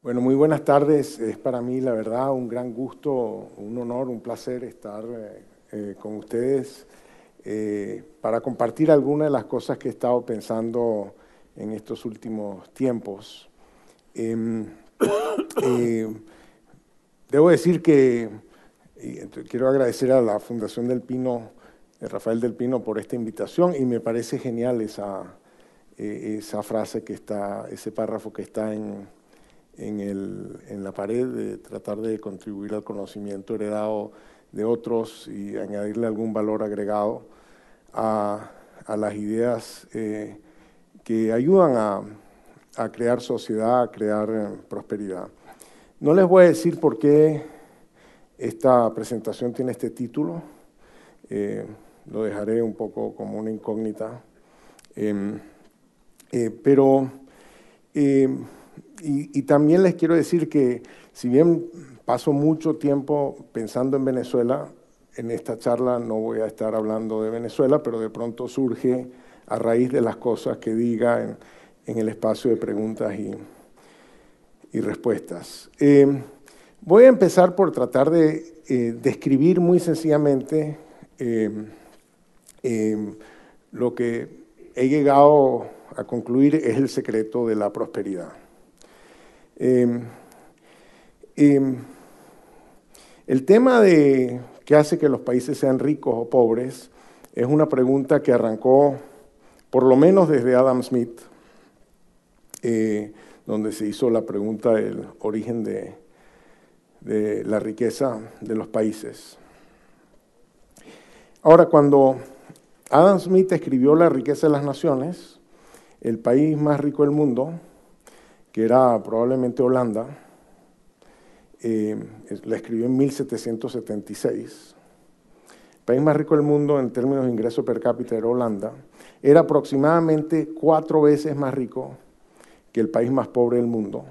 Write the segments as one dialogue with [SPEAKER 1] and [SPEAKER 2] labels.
[SPEAKER 1] Bueno, muy buenas tardes. Es para mí, la verdad, un gran gusto, un honor, un placer estar eh, eh, con ustedes eh, para compartir algunas de las cosas que he estado pensando en estos últimos tiempos. Em, debo decir que quiero agradecer a la Fundación del Pino, Rafael del Pino, por esta invitación y me parece genial esa, esa frase que está, ese párrafo que está en en, el, en la pared, de tratar de contribuir al conocimiento heredado de otros y añadirle algún valor agregado a, a las ideas eh, que ayudan a, a, crear sociedad, a crear eh, prosperidad. No les voy a decir por qué esta presentación tiene este título, eh, lo dejaré un poco como una incógnita, em, pero y, también les quiero decir que si bien paso mucho tiempo pensando en Venezuela, en esta charla no voy a estar hablando de Venezuela, pero de pronto surge a raíz de las cosas que diga en, el espacio de preguntas y, respuestas. Eh, voy a empezar por tratar de eh, describir muy sencillamente eh, lo que he llegado a concluir es el secreto de la prosperidad. Em, em, el tema de qué hace que los países sean ricos o pobres es una pregunta que arrancó por lo menos desde Adam Smith, eh, donde se hizo la pregunta del origen de, de la riqueza de los países. Ahora, cuando Adam Smith escribió La riqueza de las naciones, el país más rico del mundo, que era probablemente Holanda, eh, la escribió en 1776. El país más rico del mundo en términos de ingreso per cápita era Holanda. Era aproximadamente cuatro veces más rico que el país más pobre del mundo,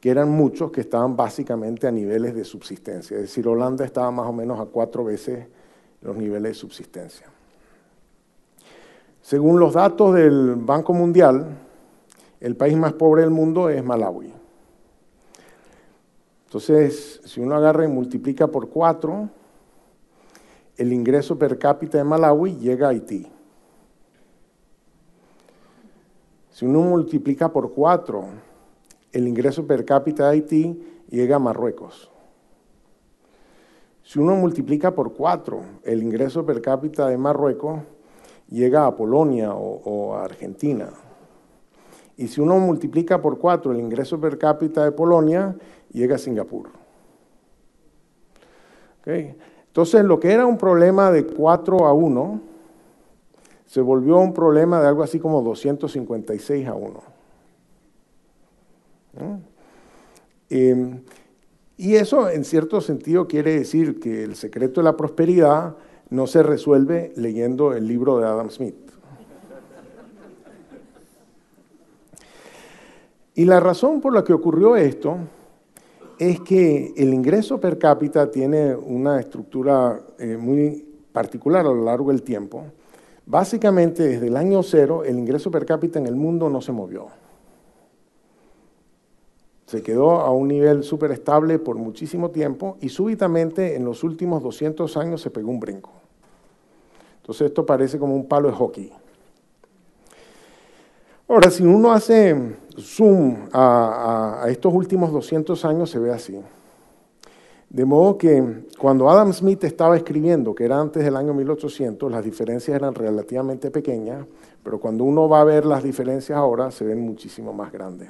[SPEAKER 1] que eran muchos que estaban básicamente a niveles de subsistencia. Es decir, Holanda estaba más o menos a cuatro veces los niveles de subsistencia. Según los datos del Banco Mundial, el país más pobre del mundo es Malawi. Entonces, si uno agarra y multiplica por cuatro, el ingreso per cápita de Malawi llega a Haití. Si uno multiplica por cuatro, el ingreso per cápita de Haití llega a Marruecos. Si uno multiplica por cuatro, el ingreso per cápita de Marruecos llega a Polonia o, a Argentina. Y si uno multiplica por cuatro el ingreso per cápita de Polonia, llega a Singapur. Entonces, lo que era un problema de 4 a 1, se volvió un problema de algo así como 256 a 1. Em, y eso, en cierto sentido, quiere decir que el secreto de la prosperidad no se resuelve leyendo el libro de Adam Smith. Y la razón por la que ocurrió esto es que el ingreso per cápita tiene una estructura eh, muy particular a lo largo del tiempo. Básicamente, desde el año cero, el ingreso per cápita en el mundo no se movió. Se quedó a un nivel súper estable por muchísimo tiempo y súbitamente en los últimos 200 años se pegó un brinco. Entonces esto parece como un palo de hockey. Ahora, si uno hace zoom a, estos últimos 200 años, se ve así. De modo que cuando Adam Smith estaba escribiendo, que era antes del año 1800, las diferencias eran relativamente pequeñas, pero cuando uno va a ver las diferencias ahora, se ven muchísimo más grandes.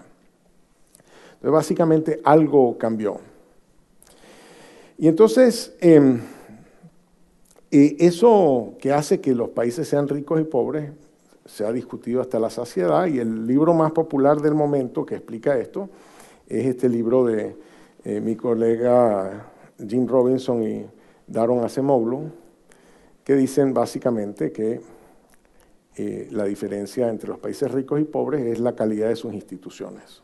[SPEAKER 1] Entonces, básicamente algo cambió. Y entonces, em, eh, eso que hace que los países sean ricos y pobres se ha discutido hasta la saciedad y el libro más popular del momento que explica esto es este libro de eh, mi colega Jim Robinson y Daron Acemoglu, que dicen básicamente que eh, la diferencia entre los países ricos y pobres es la calidad de sus instituciones.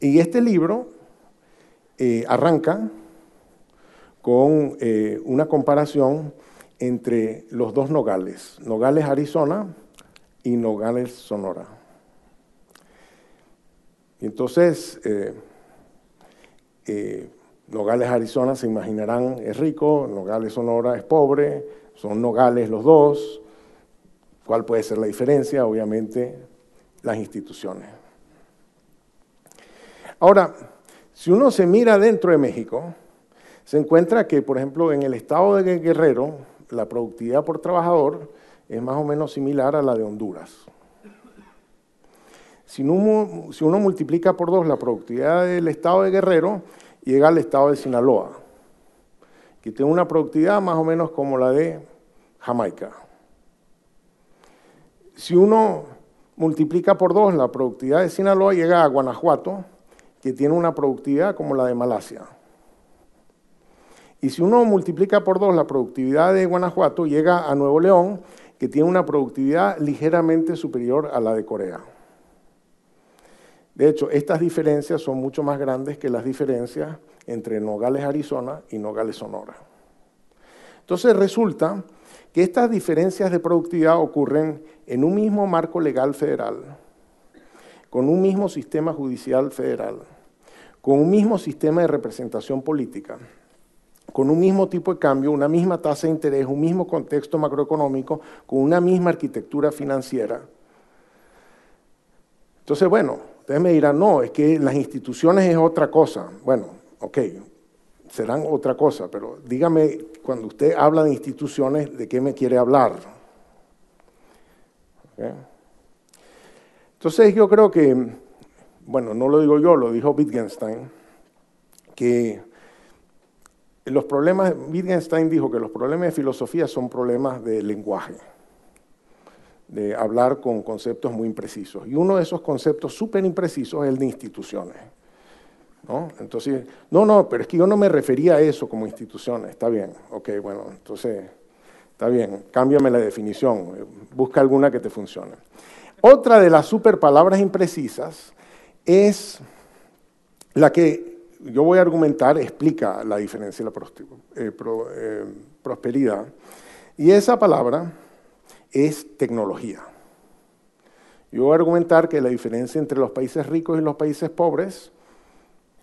[SPEAKER 1] Y este libro eh, arranca con una comparación entre los dos Nogales, Nogales, Arizona y Nogales, Sonora. Y entonces, eh, eh, Nogales, Arizona, se imaginarán, es rico, Nogales, Sonora es pobre, son Nogales los dos. ¿Cuál puede ser la diferencia? Obviamente, las instituciones. Ahora, si uno se mira dentro de México, se encuentra que, por ejemplo, en el estado de Guerrero, la productividad por trabajador es más o menos similar a la de Honduras. Si uno, multiplica por dos la productividad del estado de Guerrero, llega al estado de Sinaloa, que tiene una productividad más o menos como la de Jamaica. Si uno multiplica por dos la productividad de Sinaloa, llega a Guanajuato, que tiene una productividad como la de Malasia. Y si uno multiplica por dos la productividad de Guanajuato, llega a Nuevo León, que tiene una productividad ligeramente superior a la de Corea. De hecho, estas diferencias son mucho más grandes que las diferencias entre Nogales, Arizona y Nogales, Sonora. Entonces resulta que estas diferencias de productividad ocurren en un mismo marco legal federal, con un mismo sistema judicial federal, con un mismo sistema de representación política, con un mismo tipo de cambio, una misma tasa de interés, un mismo contexto macroeconómico, con una misma arquitectura financiera. Entonces, bueno, ustedes me dirán, no, es que las instituciones es otra cosa. Bueno, ok, serán otra cosa, pero dígame, cuando usted habla de instituciones, ¿de qué me quiere hablar? Entonces yo creo que, bueno, no lo digo yo, lo dijo Wittgenstein, que los problemas, Wittgenstein dijo que los problemas de filosofía son problemas de lenguaje, de hablar con conceptos muy imprecisos. Y uno de esos conceptos súper imprecisos es el de instituciones. ¿no? Entonces, no, no, pero es que yo no me refería a eso como instituciones. Está bien, ok, bueno, entonces, está bien, cámbiame la definición, busca alguna que te funcione. Otra de las super palabras imprecisas es la que yo voy a argumentar, explica la diferencia de la eh, eh, prosperidad. Y esa palabra es tecnología. Yo voy a argumentar que la diferencia entre los países ricos y los países pobres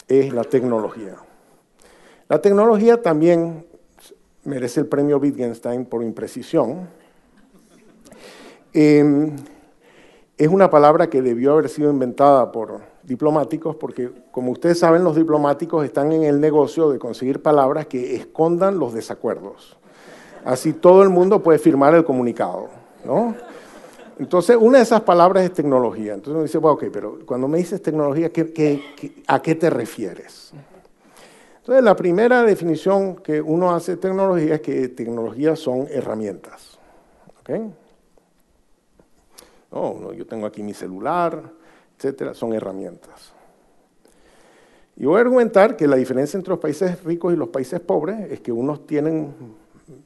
[SPEAKER 1] es la tecnología. La tecnología también merece el premio Wittgenstein por imprecisión. Em, es una palabra que debió haber sido inventada por diplomáticos porque, como ustedes saben, los diplomáticos están en el negocio de conseguir palabras que escondan los desacuerdos. Así todo el mundo puede firmar el comunicado, ¿no? Entonces, una de esas palabras es tecnología. Entonces uno dice, bueno, ok, pero cuando me dices tecnología, a qué te refieres? Entonces, la primera definición que uno hace de tecnología es que tecnología son herramientas. ¿Ok? No, yo tengo aquí mi celular, etcétera, son herramientas. Y voy a argumentar que la diferencia entre los países ricos y los países pobres es que unos tienen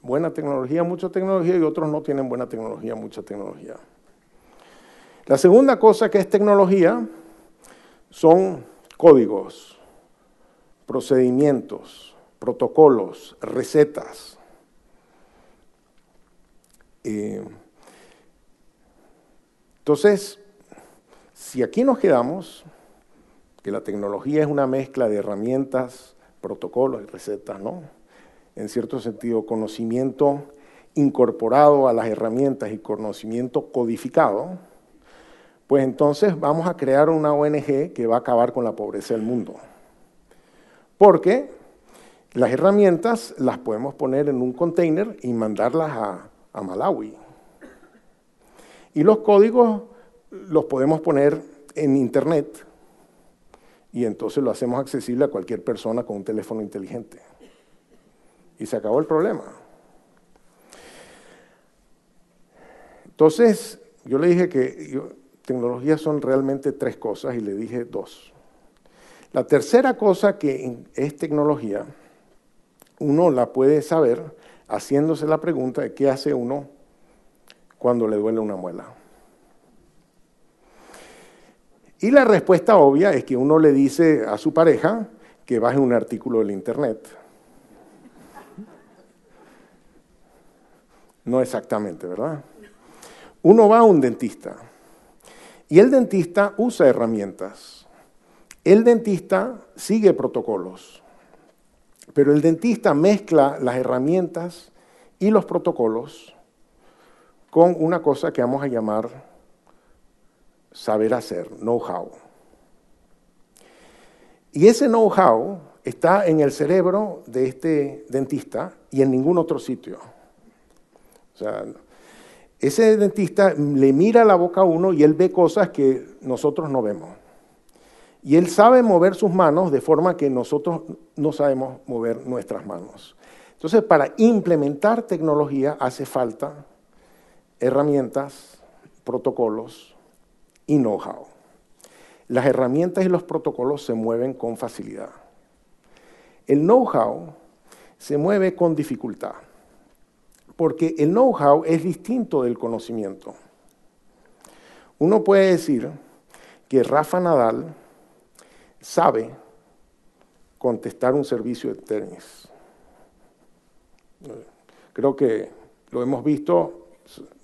[SPEAKER 1] buena tecnología, mucha tecnología, y otros no tienen buena tecnología, mucha tecnología. La segunda cosa que es tecnología son códigos, procedimientos, protocolos, recetas. Eh, entonces, si aquí nos quedamos, que la tecnología es una mezcla de herramientas, protocolos y recetas, ¿no? En cierto sentido, conocimiento incorporado a las herramientas y conocimiento codificado, pues entonces vamos a crear una ONG que va a acabar con la pobreza del mundo. Porque las herramientas las podemos poner en un container y mandarlas a, a Malawi. Y los códigos los podemos poner en Internet y entonces lo hacemos accesible a cualquier persona con un teléfono inteligente. Y se acabó el problema. Entonces, yo le dije que tecnologías son realmente tres cosas y le dije dos. La tercera cosa que es tecnología, uno la puede saber haciéndose la pregunta de qué hace uno cuando le duele una muela. Y la respuesta obvia es que uno le dice a su pareja que baje un artículo del Internet. No exactamente, ¿verdad? Uno va a un dentista y el dentista usa herramientas. El dentista sigue protocolos, pero el dentista mezcla las herramientas y los protocolos con una cosa que vamos a llamar saber hacer, know-how. Y ese know-how está en el cerebro de este dentista y en ningún otro sitio. Ese dentista le mira la boca a uno y él ve cosas que nosotros no vemos. Y él sabe mover sus manos de forma que nosotros no sabemos mover nuestras manos. Entonces, para implementar tecnología hace falta herramientas, protocolos y know-how. Las herramientas y los protocolos se mueven con facilidad. El know-how se mueve con dificultad, porque el know-how es distinto del conocimiento. Uno puede decir que Rafa Nadal sabe contestar un servicio de tenis. Creo que lo hemos visto,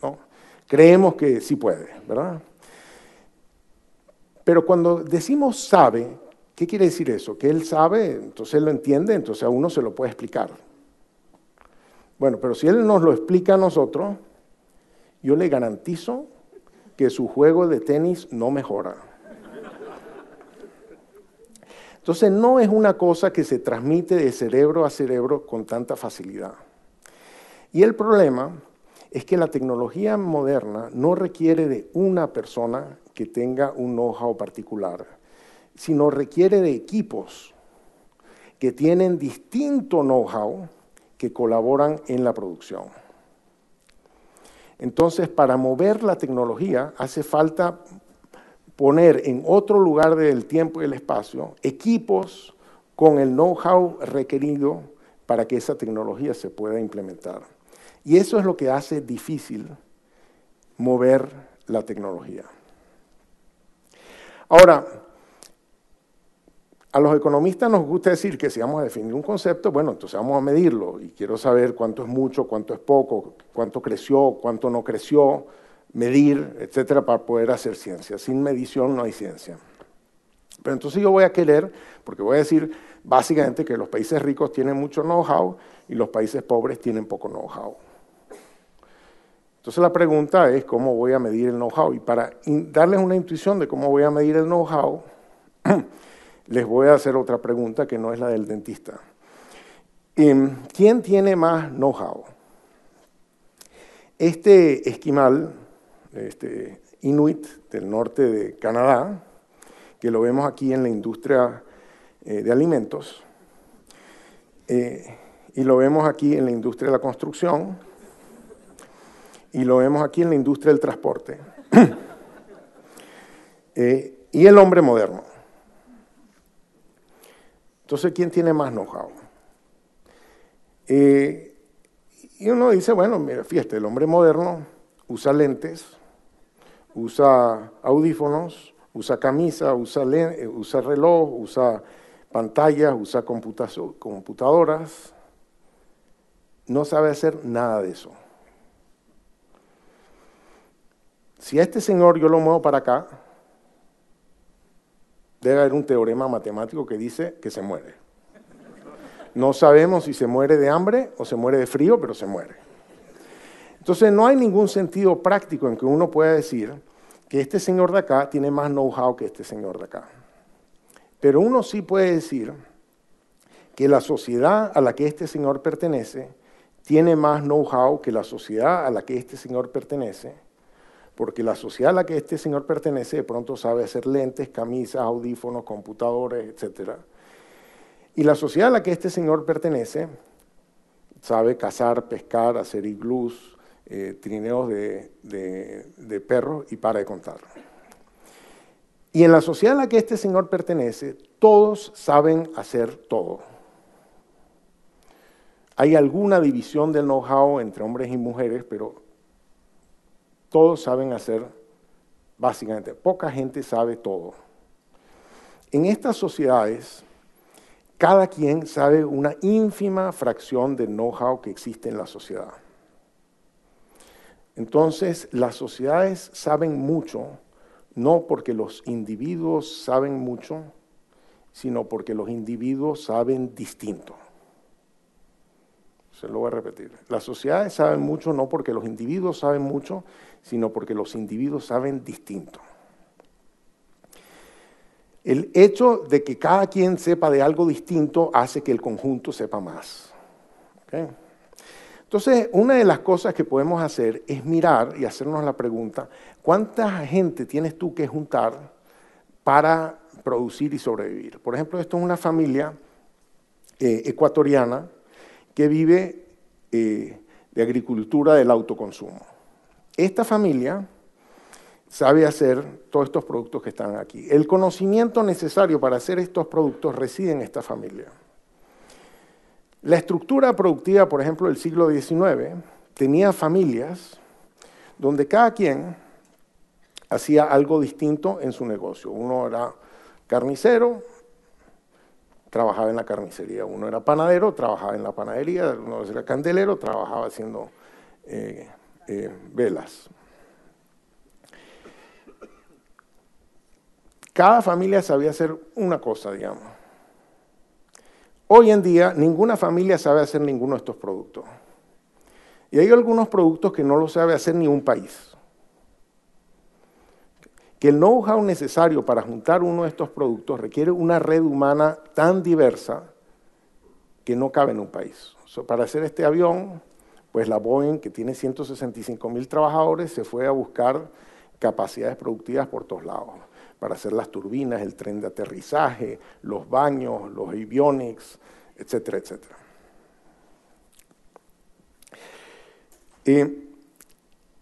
[SPEAKER 1] ¿no? creemos que sí puede, ¿verdad? Pero cuando decimos sabe, ¿qué quiere decir eso? Que él sabe, entonces él lo entiende, entonces a uno se lo puede explicar. Bueno, pero si él nos lo explica a nosotros, yo le garantizo que su juego de tenis no mejora. Entonces no es una cosa que se transmite de cerebro a cerebro con tanta facilidad. Y el problema es que la tecnología moderna no requiere de una persona que tenga un know-how particular, sino requiere de equipos que tienen distinto know-how que colaboran en la producción. Entonces, para mover la tecnología hace falta poner en otro lugar del tiempo y el espacio equipos con el know-how requerido para que esa tecnología se pueda implementar. Y eso es lo que hace difícil mover la tecnología. Ahora, a los economistas nos gusta decir que si vamos a definir un concepto, bueno, entonces vamos a medirlo y quiero saber cuánto es mucho, cuánto es poco, cuánto creció, cuánto no creció, medir, etcétera, para poder hacer ciencia. Sin medición no hay ciencia. Pero entonces yo voy a querer, porque voy a decir básicamente que los países ricos tienen mucho know-how y los países pobres tienen poco know-how. Entonces la pregunta es cómo voy a medir el know-how. Y para darles una intuición de cómo voy a medir el know-how, les voy a hacer otra pregunta que no es la del dentista. Em, ¿Quién tiene más know-how? Este esquimal este, inuit del norte de Canadá, que lo vemos aquí en la industria eh, de alimentos, eh, y lo vemos aquí en la industria de la construcción, y lo vemos aquí en la industria del transporte, eh, y el hombre moderno. Entonces, ¿quién tiene más know-how? y uno dice, bueno, mira, fíjate, el hombre moderno usa lentes, usa audífonos, usa camisa, usa, eh, usa reloj, usa pantallas, usa computadoras. No sabe hacer nada de eso. Si a este señor yo lo muevo para acá, debe haber un teorema matemático que dice que se muere. No sabemos si se muere de hambre o se muere de frío, pero se muere. Entonces no hay ningún sentido práctico en que uno pueda decir que este señor de acá tiene más know-how que este señor de acá. Pero uno sí puede decir que la sociedad a la que este señor pertenece tiene más know-how que la sociedad a la que este señor pertenece, porque la sociedad a la que este señor pertenece de pronto sabe hacer lentes, camisas, audífonos, computadores, etc. Y la sociedad a la que este señor pertenece sabe cazar, pescar, hacer iglús, eh, trineos de, perros y para de contar. Y en la sociedad a la que este señor pertenece, todos saben hacer todo. Hay alguna división del know-how entre hombres y mujeres, pero todos saben hacer básicamente. Poca gente sabe todo. En estas sociedades, cada quien sabe una ínfima fracción del know-how que existe en la sociedad. Entonces, las sociedades saben mucho, no porque los individuos saben mucho, sino porque los individuos saben distinto. Se lo voy a repetir. Las sociedades saben mucho no porque los individuos saben mucho, sino porque los individuos saben distinto. El hecho de que cada quien sepa de algo distinto hace que el conjunto sepa más. Entonces, una de las cosas que podemos hacer es mirar y hacernos la pregunta, ¿cuánta gente tienes tú que juntar para producir y sobrevivir? Por ejemplo, esto es una familia eh, ecuatoriana que vive eh, de agricultura del autoconsumo. Esta familia sabe hacer todos estos productos que están aquí. El conocimiento necesario para hacer estos productos reside en esta familia. La estructura productiva, por ejemplo, del siglo XIX, tenía familias donde cada quien hacía algo distinto en su negocio. Uno era carnicero, trabajaba en la carnicería. Uno era panadero, trabajaba en la panadería. Uno era candelero, trabajaba haciendo eh, eh, velas. Cada familia sabía hacer una cosa, digamos. Hoy en día ninguna familia sabe hacer ninguno de estos productos. Y hay algunos productos que no lo sabe hacer ni un país. Que el know-how necesario para juntar uno de estos productos requiere una red humana tan diversa que no cabe en un país. para hacer este avión, pues la Boeing, que tiene 165 mil trabajadores, se fue a buscar capacidades productivas por todos lados para hacer las turbinas, el tren de aterrizaje, los baños, los avionics, etcétera, etcétera. Eh,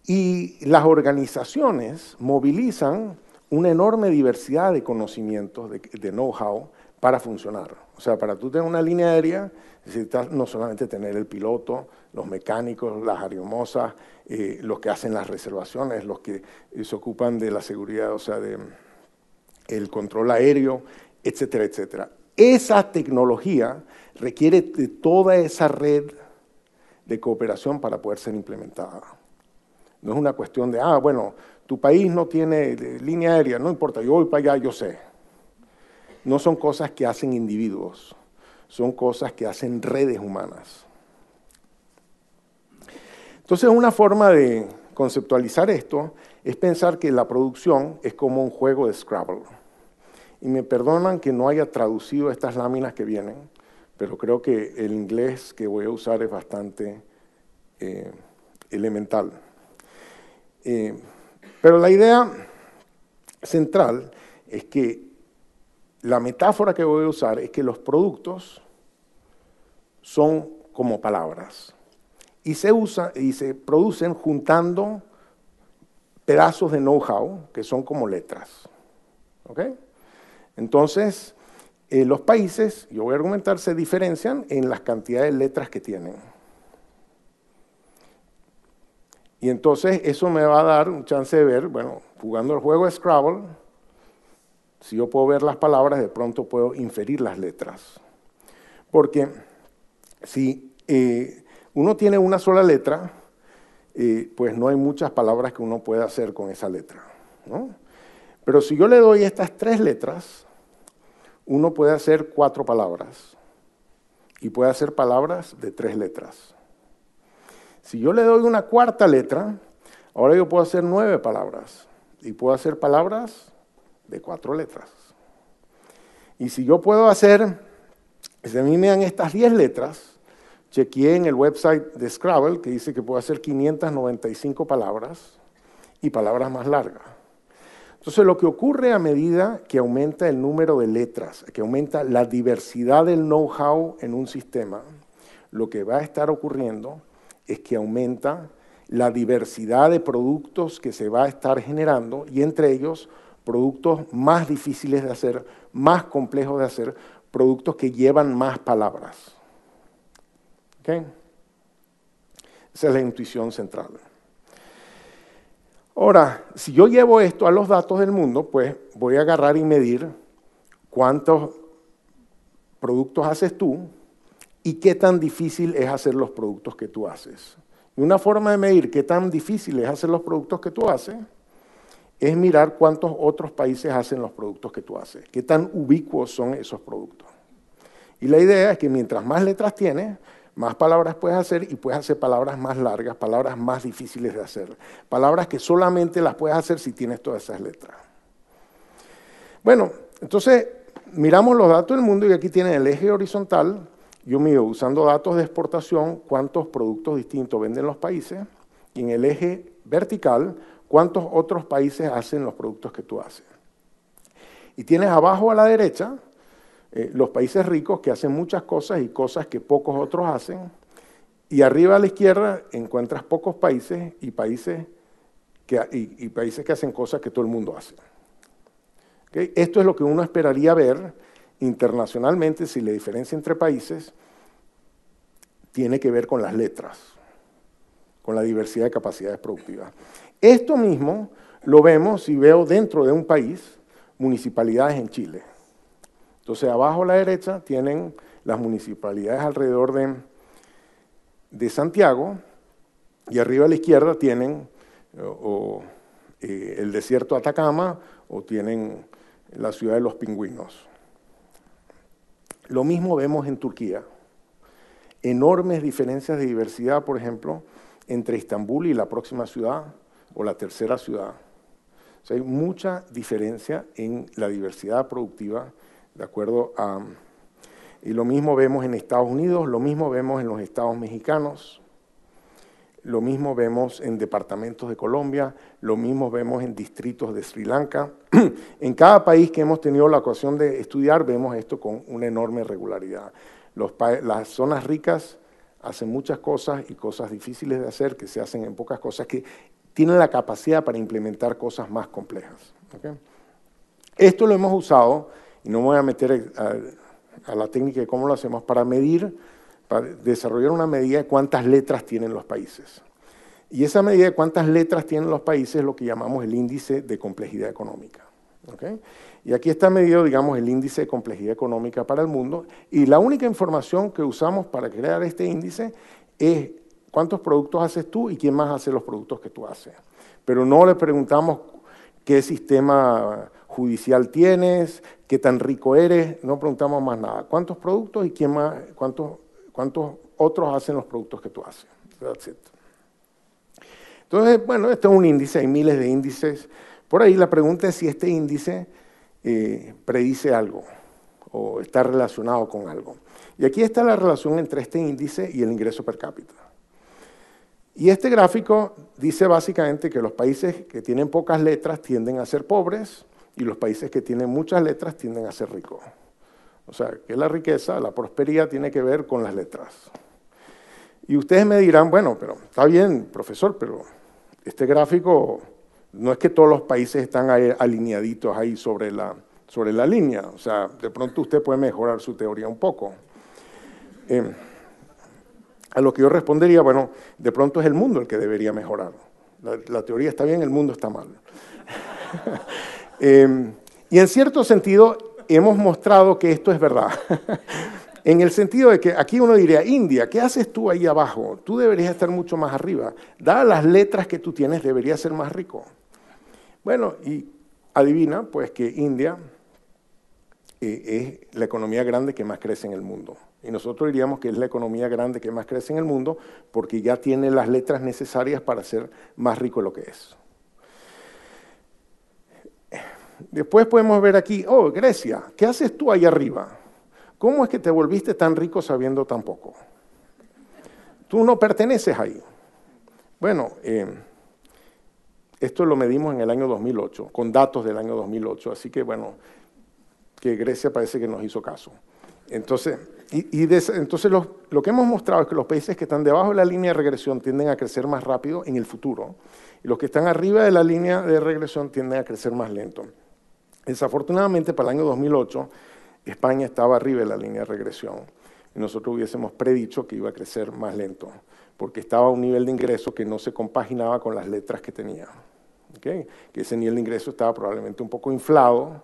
[SPEAKER 1] y las organizaciones movilizan una enorme diversidad de conocimientos, de, know-how, para funcionar. O sea, para tú tener una línea aérea, necesitas no solamente tener el piloto, los mecánicos, las ariomosas, eh, los que hacen las reservaciones, los que se ocupan de la seguridad, o sea, de, el control aéreo, etcétera, etcétera. Esa tecnología requiere de toda esa red de cooperación para poder ser implementada. No es una cuestión de, ah, bueno, tu país no tiene línea aérea, no importa, yo voy para allá, yo sé. No son cosas que hacen individuos, son cosas que hacen redes humanas. Entonces, una forma de conceptualizar esto es pensar que la producción es como un juego de Scrabble. Y me perdonan que no haya traducido estas láminas que vienen, pero creo que el inglés que voy a usar es bastante eh, elemental. Eh, pero la idea central es que la metáfora que voy a usar es que los productos son como palabras y se, usa, y se producen juntando pedazos de know-how que son como letras. Entonces, eh, los países, yo voy a argumentar, se diferencian en las cantidades de letras que tienen. Y entonces eso me va a dar un chance de ver, bueno, jugando el juego Scrabble, si yo puedo ver las palabras, de pronto puedo inferir las letras. Porque si eh, uno tiene una sola letra, eh, pues no hay muchas palabras que uno pueda hacer con esa letra. Pero si yo le doy estas tres letras, uno puede hacer cuatro palabras y puede hacer palabras de tres letras. Si yo le doy una cuarta letra, ahora yo puedo hacer nueve palabras y puedo hacer palabras de cuatro letras. Y si yo puedo hacer, si a mí me dan estas diez letras, chequeé en el website de Scrabble que dice que puedo hacer 595 palabras y palabras más largas. Entonces lo que ocurre a medida que aumenta el número de letras, que aumenta la diversidad del know-how en un sistema, lo que va a estar ocurriendo es que aumenta la diversidad de productos que se va a estar generando y entre ellos productos más difíciles de hacer, más complejos de hacer, productos que llevan más palabras. Esa es la intuición central. Ahora, si yo llevo esto a los datos del mundo, pues voy a agarrar y medir cuántos productos haces tú y qué tan difícil es hacer los productos que tú haces. Y una forma de medir qué tan difícil es hacer los productos que tú haces es mirar cuántos otros países hacen los productos que tú haces, qué tan ubicuos son esos productos. Y la idea es que mientras más letras tienes, más palabras puedes hacer y puedes hacer palabras más largas, palabras más difíciles de hacer, palabras que solamente las puedes hacer si tienes todas esas letras. Bueno, entonces miramos los datos del mundo y aquí tienen el eje horizontal, yo mido usando datos de exportación cuántos productos distintos venden los países y en el eje vertical cuántos otros países hacen los productos que tú haces. Y tienes abajo a la derecha eh, los países ricos que hacen muchas cosas y cosas que pocos otros hacen. Y arriba a la izquierda encuentras pocos países y países que, y, países que hacen cosas que todo el mundo hace. Esto es lo que uno esperaría ver internacionalmente si la diferencia entre países tiene que ver con las letras, con la diversidad de capacidades productivas. Esto mismo lo vemos si veo dentro de un país municipalidades en Chile. Entonces, abajo a la derecha tienen las municipalidades alrededor de, de Santiago y arriba a la izquierda tienen eh, el desierto de Atacama o tienen la ciudad de los pingüinos. Lo mismo vemos en Turquía. Enormes diferencias de diversidad, por ejemplo, entre Estambul y la próxima ciudad o la tercera ciudad. hay mucha diferencia en la diversidad productiva de acuerdo a... Y lo mismo vemos en Estados Unidos, lo mismo vemos en los estados mexicanos, lo mismo vemos en departamentos de Colombia, lo mismo vemos en distritos de Sri Lanka. en cada país que hemos tenido la ocasión de estudiar vemos esto con una enorme regularidad. las zonas ricas hacen muchas cosas y cosas difíciles de hacer que se hacen en pocas cosas que tienen la capacidad para implementar cosas más complejas. Esto lo hemos usado y no me voy a meter a, la técnica de cómo lo hacemos, para medir, para desarrollar una medida de cuántas letras tienen los países. Y esa medida de cuántas letras tienen los países es lo que llamamos el índice de complejidad económica. Y aquí está medido, digamos, el índice de complejidad económica para el mundo. Y la única información que usamos para crear este índice es cuántos productos haces tú y quién más hace los productos que tú haces. Pero no le preguntamos qué sistema judicial tienes, qué tan rico eres, no preguntamos más nada. ¿Cuántos productos y quién más, cuántos, cuántos otros hacen los productos que tú haces? Entonces, bueno, esto es un índice, hay miles de índices. Por ahí la pregunta es si este índice eh, predice algo o está relacionado con algo. Y aquí está la relación entre este índice y el ingreso per cápita. Y este gráfico dice básicamente que los países que tienen pocas letras tienden a ser pobres y los países que tienen muchas letras tienden a ser ricos. O sea, que la riqueza, la prosperidad tiene que ver con las letras. Y ustedes me dirán, bueno, pero está bien, profesor, pero este gráfico no es que todos los países están alineaditos ahí sobre la, sobre la línea. O sea, de pronto usted puede mejorar su teoría un poco. Eh, a lo que yo respondería, bueno, de pronto es el mundo el que debería mejorar. La, teoría está bien, el mundo está mal. Em, y en cierto sentido hemos mostrado que esto es verdad. en el sentido de que aquí uno diría, India, ¿qué haces tú ahí abajo? Tú deberías estar mucho más arriba. Dadas las letras que tú tienes, deberías ser más rico. Bueno, y adivina, pues que India eh, es la economía grande que más crece en el mundo. Y nosotros diríamos que es la economía grande que más crece en el mundo porque ya tiene las letras necesarias para ser más rico lo que es. Después podemos ver aquí, oh, Grecia, ¿qué haces tú ahí arriba? ¿Cómo es que te volviste tan rico sabiendo tan poco? Tú no perteneces ahí. Bueno, eh, esto lo medimos en el año 2008, con datos del año 2008, así que bueno, que Grecia parece que nos hizo caso. Entonces, y, entonces lo, que hemos mostrado es que los países que están debajo de la línea de regresión tienden a crecer más rápido en el futuro, y los que están arriba de la línea de regresión tienden a crecer más lento. Desafortunadamente, para el año 2008, España estaba arriba de la línea de regresión, y nosotros hubiésemos predicho que iba a crecer más lento, porque estaba a un nivel de ingreso que no se compaginaba con las letras que tenía. Que ese nivel de ingreso estaba probablemente un poco inflado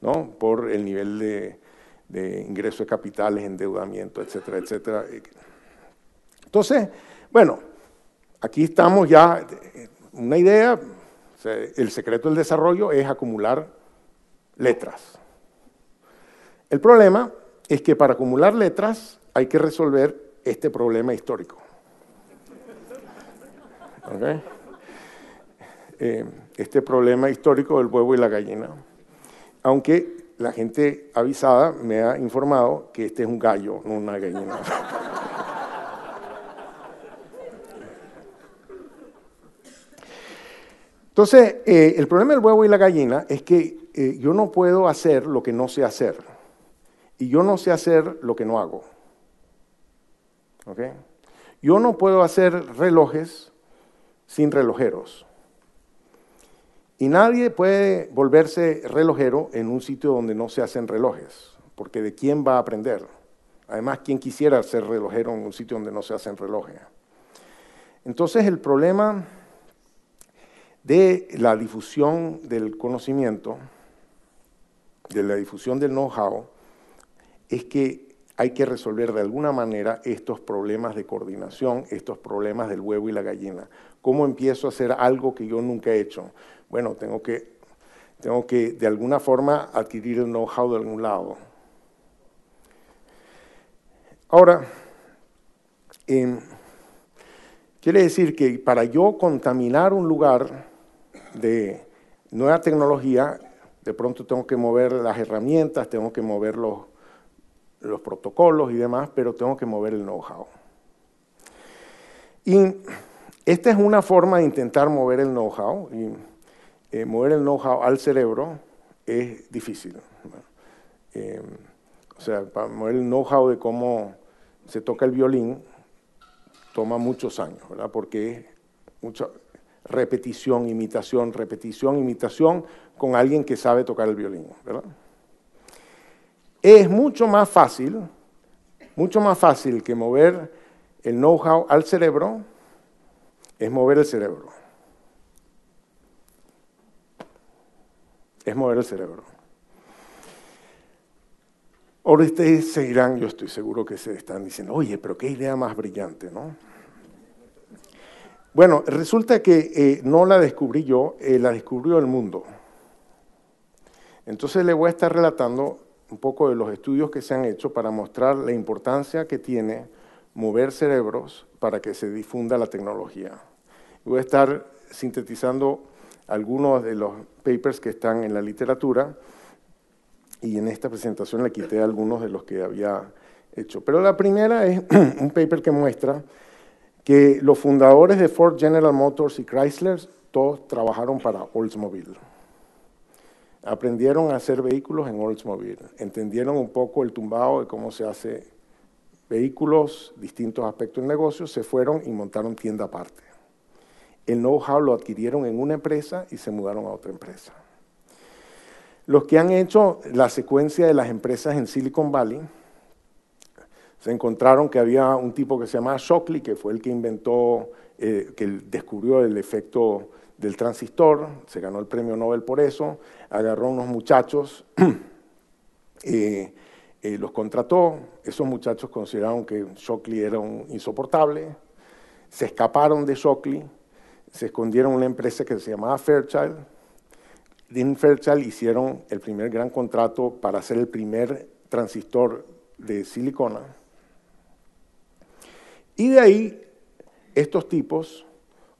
[SPEAKER 1] ¿no? por el nivel de, de ingreso de capitales, endeudamiento, etcétera, etcétera. Entonces, bueno, aquí estamos ya, una idea, el secreto del desarrollo es acumular letras. El problema es que para acumular letras hay que resolver este problema histórico. Eh, este problema histórico del huevo y la gallina. Aunque la gente avisada me ha informado que este es un gallo, no una gallina. Entonces, eh, el problema del huevo y la gallina es que eh, yo no puedo hacer lo que no sé hacer. Y yo no sé hacer lo que no hago. Yo no puedo hacer relojes sin relojeros. Y nadie puede volverse relojero en un sitio donde no se hacen relojes, porque ¿de quién va a aprender? Además, ¿quién quisiera ser relojero en un sitio donde no se hacen relojes? Entonces, el problema de la difusión del conocimiento, de la difusión del know-how, es que hay que resolver de alguna manera estos problemas de coordinación, estos problemas del huevo y la gallina. ¿Cómo empiezo a hacer algo que yo nunca he hecho? Bueno, tengo que, tengo que de alguna forma adquirir el know-how de algún lado. Ahora, em, quiere decir que para yo contaminar un lugar de nueva tecnología, de pronto tengo que mover las herramientas, tengo que mover los, los protocolos y demás, pero tengo que mover el know-how. Y esta es una forma de intentar mover el know-how. Eh, mover el know-how al cerebro es difícil. Eh, o sea, para mover el know-how de cómo se toca el violín toma muchos años, ¿verdad? Porque es mucha repetición, imitación, repetición, imitación con alguien que sabe tocar el violín, ¿verdad? Es mucho más fácil, mucho más fácil que mover el know-how al cerebro, es mover el cerebro. Es mover el cerebro. Ahora ustedes seguirán, yo estoy seguro que se están diciendo, oye, pero qué idea más brillante, ¿no? Bueno, resulta que eh, no la descubrí yo, eh, la descubrió el mundo. Entonces le voy a estar relatando un poco de los estudios que se han hecho para mostrar la importancia que tiene mover cerebros para que se difunda la tecnología. Voy a estar sintetizando algunos de los papers que están en la literatura y en esta presentación le quité algunos de los que había hecho. Pero la primera es un paper que muestra que los fundadores de Ford, General Motors y Chrysler todos trabajaron para Oldsmobile. Aprendieron a hacer vehículos en Oldsmobile, entendieron un poco el tumbado de cómo se hace vehículos, distintos aspectos del negocio, se fueron y montaron tienda aparte el know-how lo adquirieron en una empresa y se mudaron a otra empresa. Los que han hecho la secuencia de las empresas en Silicon Valley, se encontraron que había un tipo que se llamaba Shockley, que fue el que inventó, eh, que descubrió el efecto del transistor, se ganó el premio Nobel por eso, agarró unos muchachos, eh, eh, los contrató, esos muchachos consideraron que Shockley era un insoportable, se escaparon de Shockley, se escondieron una empresa que se llamaba Fairchild. En Fairchild hicieron el primer gran contrato para hacer el primer transistor de silicona. Y de ahí, estos tipos,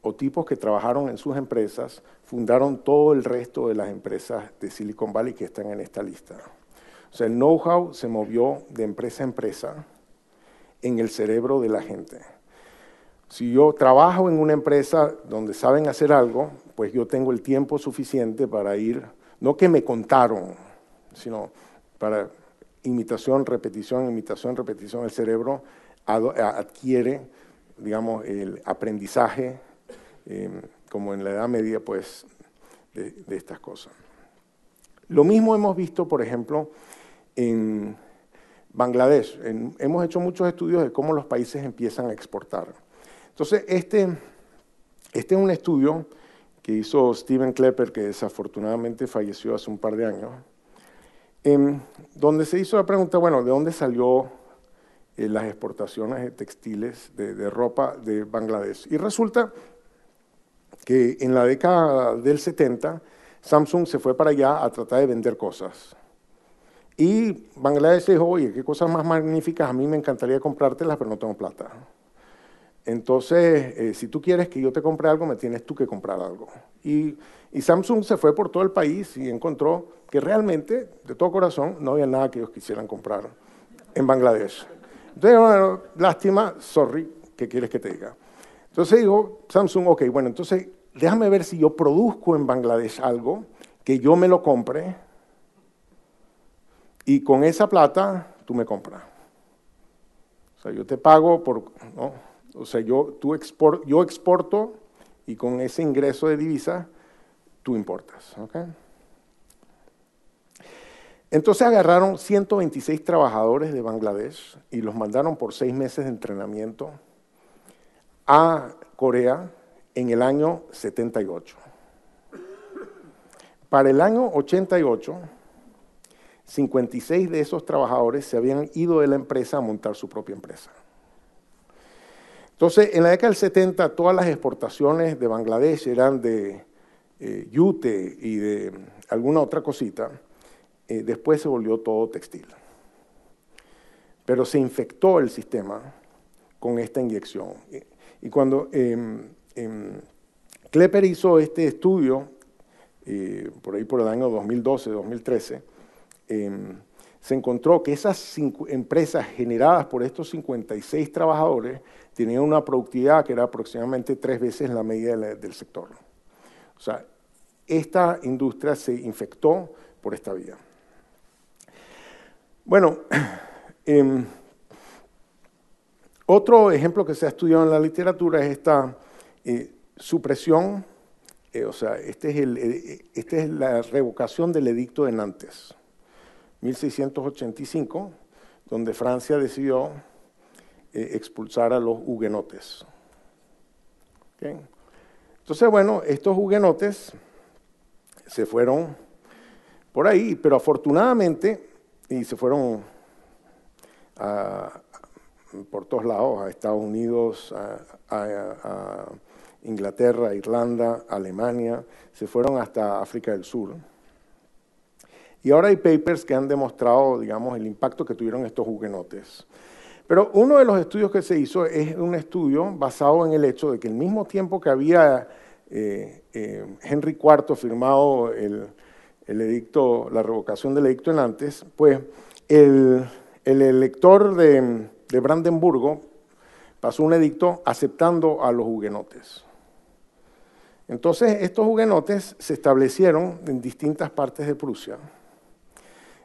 [SPEAKER 1] o tipos que trabajaron en sus empresas, fundaron todo el resto de las empresas de Silicon Valley que están en esta lista. O sea, el know-how se movió de empresa a empresa en el cerebro de la gente. Si yo trabajo en una empresa donde saben hacer algo, pues yo tengo el tiempo suficiente para ir, no que me contaron, sino para imitación, repetición, imitación, repetición. El cerebro adquiere, digamos, el aprendizaje, em, como en la Edad Media, pues, de, estas cosas. Lo mismo hemos visto, por ejemplo, en Bangladesh. hemos hecho muchos estudios de cómo los países empiezan a exportar. Entonces, este, este es un estudio que hizo Steven Klepper, que desafortunadamente falleció hace un par de años, donde se hizo la pregunta, bueno, ¿de dónde salió eh, las exportaciones de textiles, de, ropa de Bangladesh? Y resulta que en la década del 70 Samsung se fue para allá a tratar de vender cosas. Y Bangladesh dijo, oye, qué cosas más magníficas, a mí me encantaría comprártelas, pero no tengo plata. Entonces, eh, si tú quieres que yo te compre algo, me tienes tú que comprar algo. Y, Samsung se fue por todo el país y encontró que realmente, de todo corazón, no había nada que ellos quisieran comprar en Bangladesh. Entonces, bueno, lástima, sorry, ¿qué quieres que te diga? Entonces dijo Samsung, ok, bueno, entonces déjame ver si yo produzco en Bangladesh algo, que yo me lo compre, y con esa plata tú me compras. O sea, yo te pago por, ¿no? O sea, yo, tú yo exporto y con ese ingreso de divisa tú importas. Entonces agarraron 126 trabajadores de Bangladesh y los mandaron por seis meses de entrenamiento a Corea en el año 78. Para el año 88, 56 de esos trabajadores se habían ido de la empresa a montar su propia empresa. Entonces, en la década del 70, todas las exportaciones de Bangladesh eran de eh, yute y de alguna otra cosita. Eh, después se volvió todo textil. Pero se infectó el sistema con esta inyección. Y cuando em, em, Klepper hizo este estudio, eh, por ahí por el año 2012, 2013, em, se encontró que esas empresas generadas por estos 56 trabajadores tenían una productividad que era aproximadamente tres veces la media del sector. O sea, esta industria se infectó por esta vía. Bueno, otro ejemplo que se ha estudiado en la literatura es esta eh, supresión, eh, o sea, este eh, este es la revocación del edicto de Nantes, 1685, donde Francia decidió expulsar a los huguenotes. Entonces, bueno, estos huguenotes se fueron por ahí, pero afortunadamente, y se fueron por todos lados, a Estados Unidos, a, Inglaterra, Irlanda, Alemania, se fueron hasta África del Sur. Y ahora hay papers que han demostrado, digamos, el impacto que tuvieron estos huguenotes. Pero uno de los estudios que se hizo es un estudio basado en el hecho de que al mismo tiempo que había eh, eh, Henry IV firmado el, edicto, la revocación del edicto en antes, pues el elector de, de Brandenburgo pasó un edicto aceptando a los huguenotes. Entonces, estos huguenotes se establecieron en distintas partes de Prusia.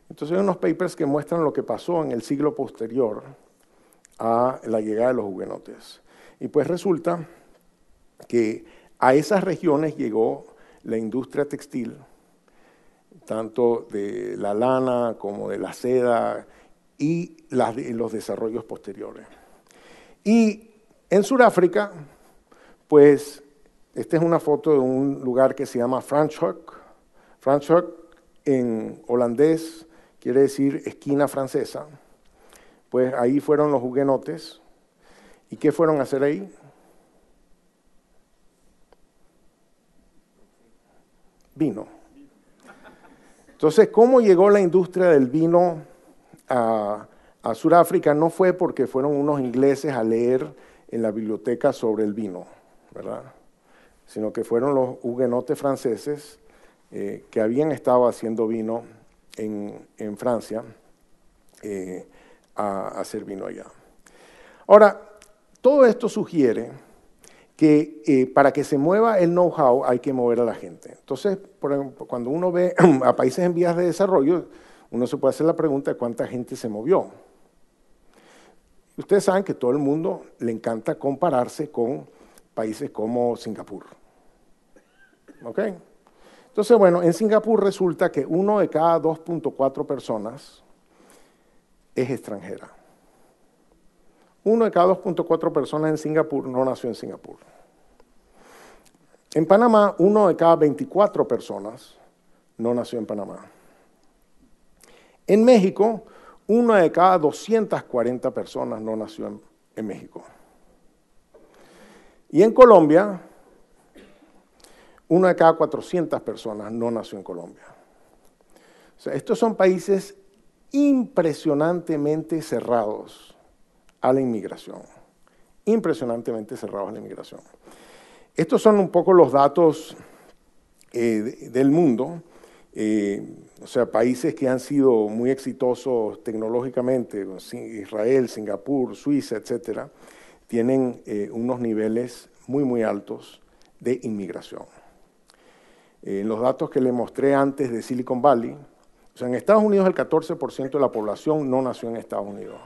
[SPEAKER 1] Entonces, hay unos papers que muestran lo que pasó en el siglo posterior a la llegada de los huguenotes. Y pues resulta que a esas regiones llegó la industria textil, tanto de la lana como de la seda, y los desarrollos posteriores. Y en Sudáfrica, pues, esta es una foto de un lugar que se llama Franschhoek. Franschhoek en holandés quiere decir esquina francesa. Pues ahí fueron los huguenotes. ¿Y qué fueron a hacer ahí? Vino. Entonces, ¿cómo llegó la industria del vino a, Sudáfrica no fue porque fueron unos ingleses a leer en la biblioteca sobre el vino, ¿verdad? Sino que fueron los huguenotes franceses eh, que habían estado haciendo vino en, Francia eh, a, hacer vino allá. Ahora, todo esto sugiere que eh, para que se mueva el know-how hay que mover a la gente. Entonces, cuando uno ve a países en vías de desarrollo, uno se puede hacer la pregunta de cuánta gente se movió. Ustedes saben que todo el mundo le encanta compararse con países como Singapur. ¿Ok? Entonces, bueno, en Singapur resulta que uno de cada 2.4 personas es extranjera. Uno de cada 2.4 personas en Singapur no nació en Singapur. En Panamá, uno de cada 24 personas no nació en Panamá. En México, una de cada 240 personas no nació en, México. Y en Colombia, una de cada 400 personas no nació en Colombia. O sea, estos son países impresionantemente cerrados a la inmigración, impresionantemente cerrados a la inmigración. Estos son un poco los datos eh, del mundo, eh, o sea, países que han sido muy exitosos tecnológicamente, Israel, Singapur, Suiza, etcétera, tienen eh, unos niveles muy, muy altos de inmigración. Los datos que le mostré antes de Silicon Valley, o sea, en Estados Unidos el 14% de la población no nació en Estados Unidos,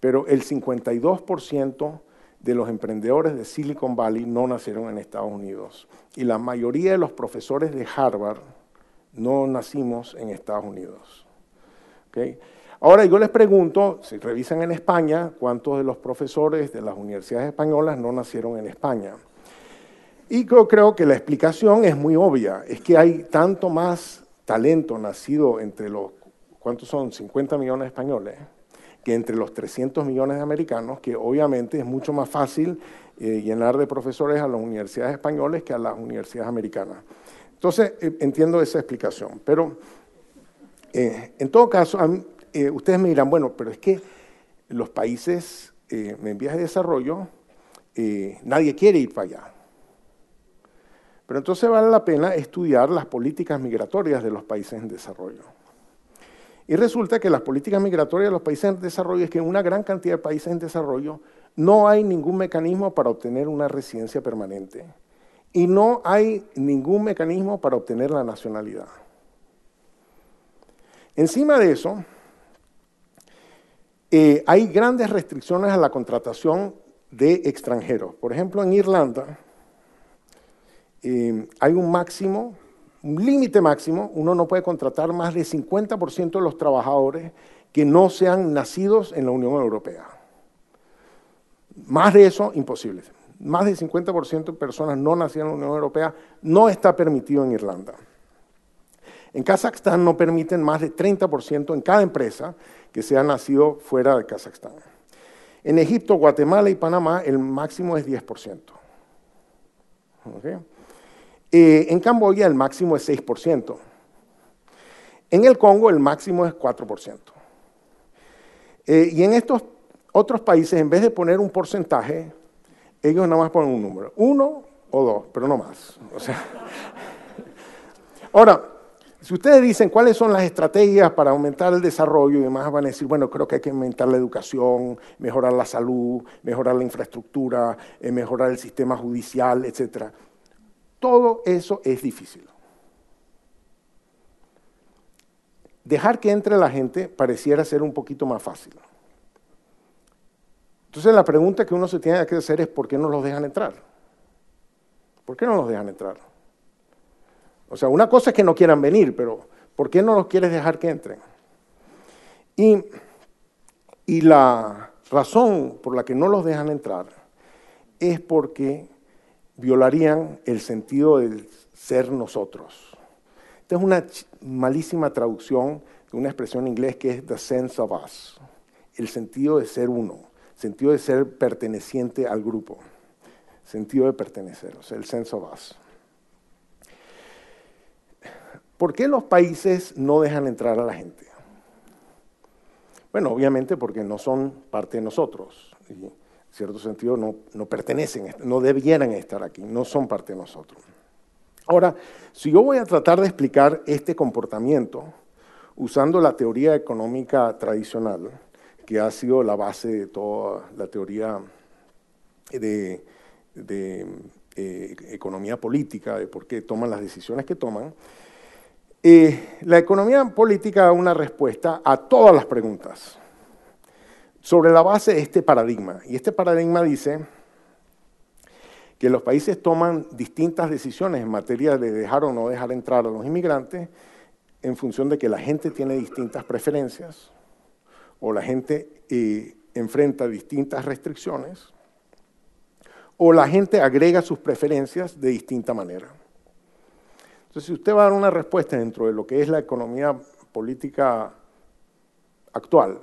[SPEAKER 1] pero el 52% de los emprendedores de Silicon Valley no nacieron en Estados Unidos. Y la mayoría de los profesores de Harvard no nacimos en Estados Unidos. Ahora yo les pregunto, si revisan en España, ¿cuántos de los profesores de las universidades españolas no nacieron en España? Y yo creo que la explicación es muy obvia, es que hay tanto más talento nacido entre los, ¿cuántos son? 50 millones de españoles, que entre los 300 millones de americanos, que obviamente es mucho más fácil eh, llenar de profesores a las universidades españoles que a las universidades americanas. Entonces, eh, entiendo esa explicación, pero eh, en todo caso, ustedes me dirán, bueno, pero es que los países en vías de desarrollo, nadie quiere ir para allá. Pero entonces vale la pena estudiar las políticas migratorias de los países en desarrollo. Y resulta que las políticas migratorias de los países en desarrollo es que en una gran cantidad de países en desarrollo no hay ningún mecanismo para obtener una residencia permanente y no hay ningún mecanismo para obtener la nacionalidad. Encima de eso, eh, hay grandes restricciones a la contratación de extranjeros. Por ejemplo, en Irlanda, eh, hay un máximo, un límite máximo, uno no puede contratar más del 50% de los trabajadores que no sean nacidos en la Unión Europea. Más de eso, imposible. Más del 50% de personas no nacidas en la Unión Europea no está permitido en Irlanda. En Kazajstán no permiten más de 30% en cada empresa que sea nacido fuera de Kazajstán. En Egipto, Guatemala y Panamá el máximo es 10%. ¿Okay? Eh, en Camboya el máximo es 6%. En el Congo el máximo es 4%. Eh, y en estos otros países, en vez de poner un porcentaje, ellos nada más ponen un número, uno o dos, pero no más. Ahora, si ustedes dicen cuáles son las estrategias para aumentar el desarrollo y demás, van a decir, bueno, creo que hay que aumentar la educación, mejorar la salud, mejorar la infraestructura, eh, mejorar el sistema judicial, etcétera. Todo eso es difícil. Dejar que entre la gente pareciera ser un poquito más fácil. Entonces la pregunta que uno se tiene que hacer es ¿por qué no los dejan entrar? ¿Por qué no los dejan entrar? O sea, una cosa es que no quieran venir, pero ¿por qué no los quieres dejar que entren? Y, y la razón por la que no los dejan entrar es porque violarían el sentido del ser nosotros. Esta es una malísima traducción de una expresión en inglés que es the sense of us, el sentido de ser uno, sentido de ser perteneciente al grupo, sentido de pertenecer, o sea, el sense of us. ¿Por qué los países no dejan entrar a la gente? Bueno, obviamente porque no son parte de nosotros cierto sentido, no, no pertenecen, no debieran estar aquí, no son parte de nosotros. Ahora, si yo voy a tratar de explicar este comportamiento usando la teoría económica tradicional, que ha sido la base de toda la teoría de, eh, economía política, de por qué toman las decisiones que toman, eh, la economía política da una respuesta a todas las preguntas sobre la base de este paradigma. Y este paradigma dice que los países toman distintas decisiones en materia de dejar o no dejar entrar a los inmigrantes en función de que la gente tiene distintas preferencias o la gente eh, enfrenta distintas restricciones o la gente agrega sus preferencias de distinta manera. Entonces, si usted va a dar una respuesta dentro de lo que es la economía política actual,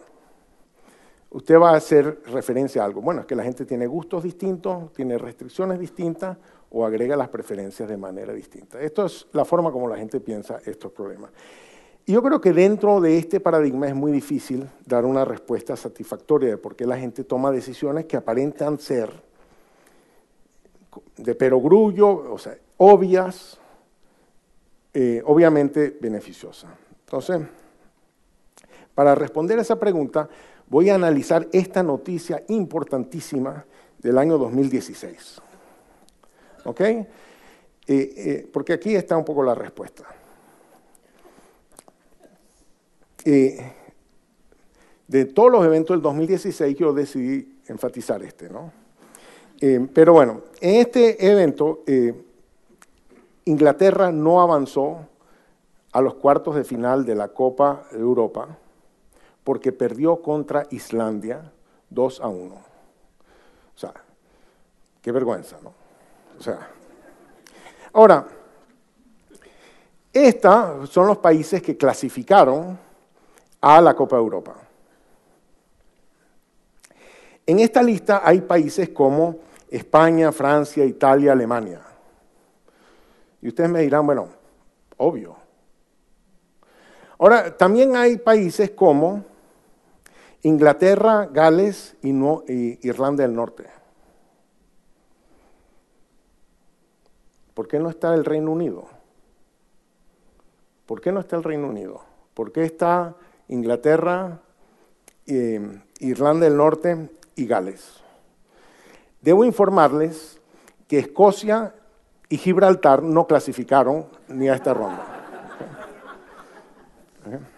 [SPEAKER 1] usted va a hacer referencia a algo. Bueno, es que la gente tiene gustos distintos, tiene restricciones distintas o agrega las preferencias de manera distinta. Esto es la forma como la gente piensa estos problemas. Y yo creo que dentro de este paradigma es muy difícil dar una respuesta satisfactoria de por qué la gente toma decisiones que aparentan ser de perogrullo, o sea, obvias, eh, obviamente beneficiosas. Entonces, para responder a esa pregunta, voy a analizar esta noticia importantísima del año 2016. ¿Ok? Eh, eh, porque aquí está un poco la respuesta. Eh, de todos los eventos del 2016 yo decidí enfatizar este, ¿no? Pero bueno, en este evento Inglaterra no avanzó a los cuartos de final de la Copa de Europa porque perdió contra Islandia 2 a 1. O sea, qué vergüenza, ¿no? O sea, ahora, estos son los países que clasificaron a la Copa Europa. En esta lista hay países como España, Francia, Italia, Alemania. Y ustedes me dirán, bueno, obvio. Ahora, también hay países como Inglaterra, Gales y, Irlanda del Norte. ¿Por qué no está el Reino Unido? ¿Por qué no está el Reino Unido? ¿Por qué está Inglaterra, eh, Irlanda del Norte y Gales. Debo informarles que Escocia y Gibraltar no clasificaron ni a esta ronda.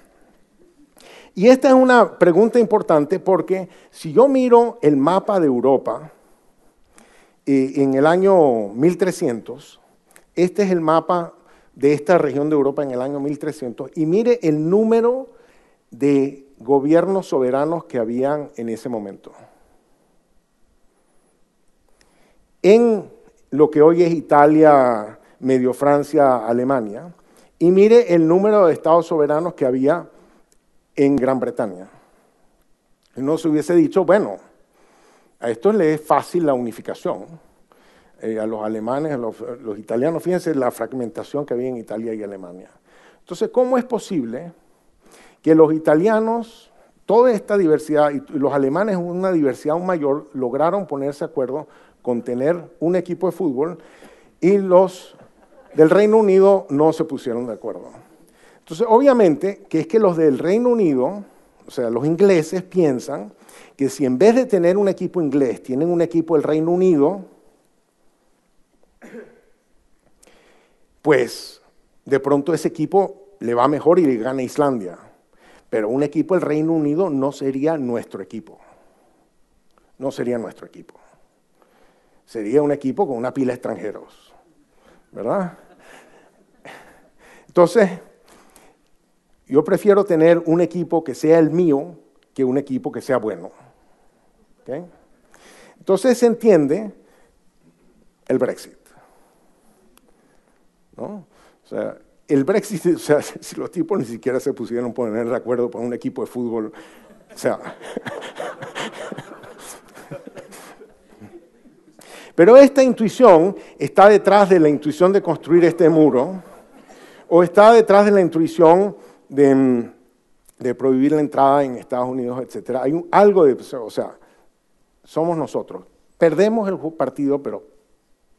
[SPEAKER 1] Y esta es una pregunta importante porque si yo miro el mapa de Europa eh, en el año 1300, este es el mapa de esta región de Europa en el año 1300, y mire el número de gobiernos soberanos que habían en ese momento. En lo que hoy es Italia, medio Francia, Alemania, y mire el número de estados soberanos que había en Gran Bretaña. No se hubiese dicho, bueno, a esto le es fácil la unificación. Eh, a los alemanes, a los, los italianos, fíjense la fragmentación que había en Italia y Alemania. Entonces, ¿cómo es posible? que los italianos, toda esta diversidad, y los alemanes, una diversidad aún mayor, lograron ponerse de acuerdo con tener un equipo de fútbol y los del Reino Unido no se pusieron de acuerdo. Entonces, obviamente, que es que los del Reino Unido, o sea, los ingleses piensan que si en vez de tener un equipo inglés tienen un equipo del Reino Unido, pues de pronto ese equipo le va mejor y le gana Islandia. Pero un equipo del Reino Unido no sería nuestro equipo. No sería nuestro equipo. Sería un equipo con una pila de extranjeros. ¿Verdad? Entonces, yo prefiero tener un equipo que sea el mío que un equipo que sea bueno. Entonces se entiende el Brexit. ¿no? O sea, el Brexit, o sea, si los tipos ni siquiera se pusieron a poner de acuerdo para un equipo de fútbol, o sea. Pero esta intuición está detrás de la intuición de construir este muro, o está detrás de la intuición de, prohibir la entrada en Estados Unidos, etc. Hay algo de, o sea, somos nosotros. Perdemos el partido, pero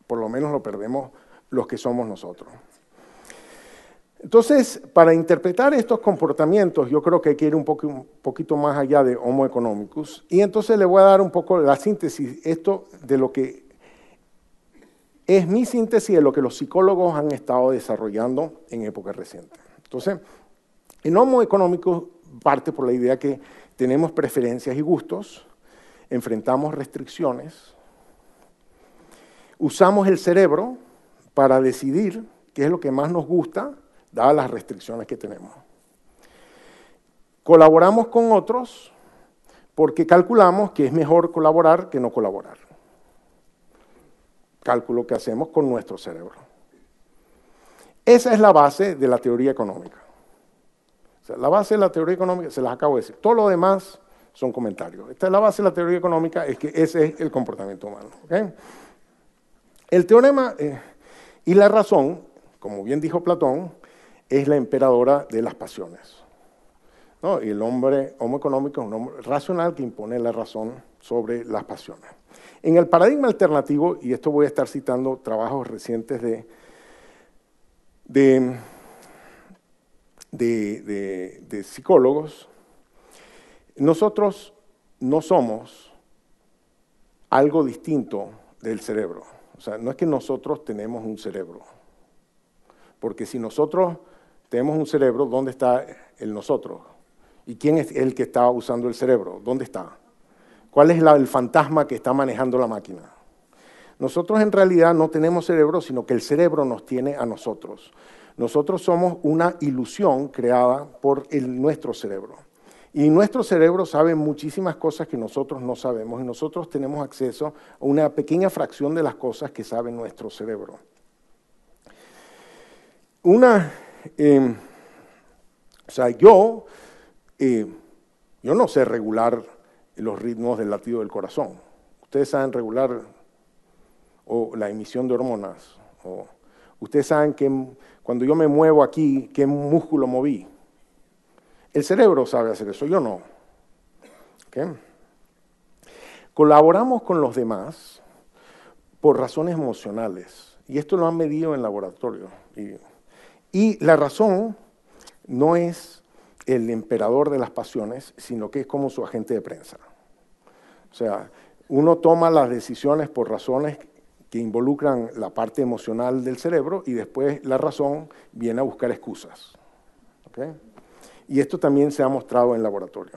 [SPEAKER 1] por lo menos lo perdemos los que somos nosotros. Entonces, para interpretar estos comportamientos, yo creo que hay que ir un, poquito más allá de Homo economicus. Y entonces le voy a dar un poco la síntesis, esto de lo que es mi síntesis de lo que los psicólogos han estado desarrollando en época reciente. Entonces, en Homo economicus parte por la idea que tenemos preferencias y gustos, enfrentamos restricciones, usamos el cerebro para decidir qué es lo que más nos gusta dadas las restricciones que tenemos. Colaboramos con otros porque calculamos que es mejor colaborar que no colaborar. Cálculo que hacemos con nuestro cerebro. Esa es la base de la teoría económica. La base de la teoría económica se las acabo de decir. Todo lo demás son comentarios. Esta es la base de la teoría económica, es que ese es el comportamiento humano. El teorema eh, y la razón, como bien dijo Platón, es la emperadora de las pasiones. Y el hombre homo económico es un hombre racional que impone la razón sobre las pasiones. En el paradigma alternativo, y esto voy a estar citando trabajos recientes de, de, de psicólogos, nosotros no somos algo distinto del cerebro. O sea, no es que nosotros tenemos un cerebro. Porque si nosotros tenemos un cerebro, ¿dónde está el nosotros? ¿Y quién es el que está usando el cerebro? ¿Dónde está? ¿Cuál es el fantasma que está manejando la máquina? Nosotros en realidad no tenemos cerebro, sino que el cerebro nos tiene a nosotros. Nosotros somos una ilusión creada por nuestro cerebro. Y nuestro cerebro sabe muchísimas cosas que nosotros no sabemos y nosotros tenemos acceso a una pequeña fracción de las cosas que sabe nuestro cerebro. Una, em, o sea, yo, eh, yo no sé regular los ritmos del latido del corazón. Ustedes saben regular o la emisión de hormonas. O, ustedes saben que cuando yo me muevo aquí, qué músculo moví. El cerebro sabe hacer eso, yo no. Colaboramos con los demás por razones emocionales. Y esto lo han medido en laboratorio. y la razón no es el emperador de las pasiones, sino que es como su agente de prensa. O sea, uno toma las decisiones por razones que involucran la parte emocional del cerebro y después la razón viene a buscar excusas. Y esto también se ha mostrado en laboratorio.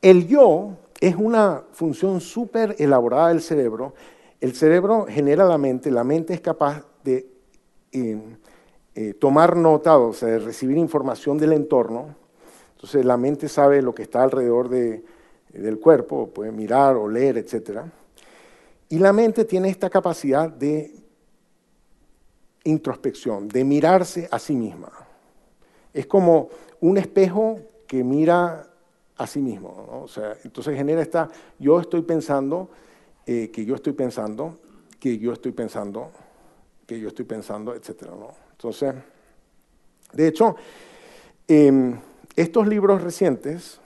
[SPEAKER 1] El yo es una función súper elaborada del cerebro. El cerebro genera la mente, la mente es capaz de eh, eh, tomar nota, o sea, de recibir información del entorno. Entonces la mente sabe lo que está alrededor del cuerpo, puede mirar, o leer, etc. Y la mente tiene esta capacidad de introspección, de mirarse a sí misma. Es como un espejo que mira a sí mismo. O sea, entonces genera esta, yo estoy pensando, eh, que yo estoy pensando, que yo estoy pensando, que yo estoy pensando, etc. ¿no? Entonces, de hecho, em, estos libros recientes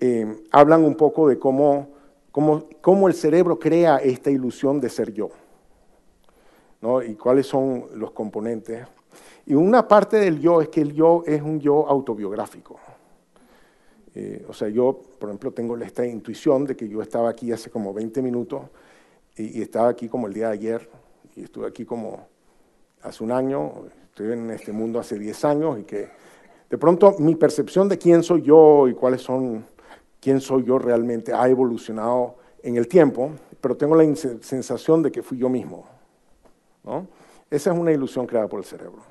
[SPEAKER 1] em, hablan un poco de cómo, cómo, el cerebro crea esta ilusión de ser yo, ¿no? y cuáles son los componentes. Y una parte del yo es que el yo es un yo autobiográfico. Eh, o sea, yo, por ejemplo, tengo esta intuición de que yo estaba aquí hace como 20 minutos y, y estaba aquí como el día de ayer y estuve aquí como hace un año, estoy en este mundo hace 10 años y que de pronto mi percepción de quién soy yo y cuáles son, quién soy yo realmente ha evolucionado en el tiempo, pero tengo la sensación de que fui yo mismo. Esa es una ilusión creada por el cerebro.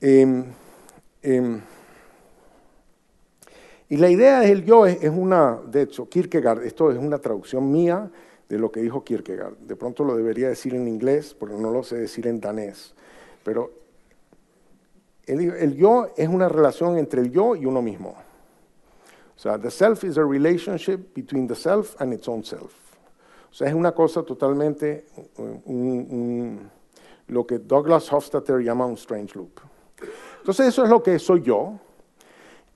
[SPEAKER 1] Em, em, y la idea del yo es, una, de hecho, Kierkegaard, esto es una traducción mía de lo que dijo Kierkegaard. De pronto lo debería decir en inglés, porque no lo sé decir en danés. Pero el, yo es una relación entre el yo y uno mismo. Sea, the self is a relationship between the self and its own self. O sea, es una cosa totalmente, lo que Douglas Hofstadter llama un strange loop. Entonces, eso es lo que soy yo.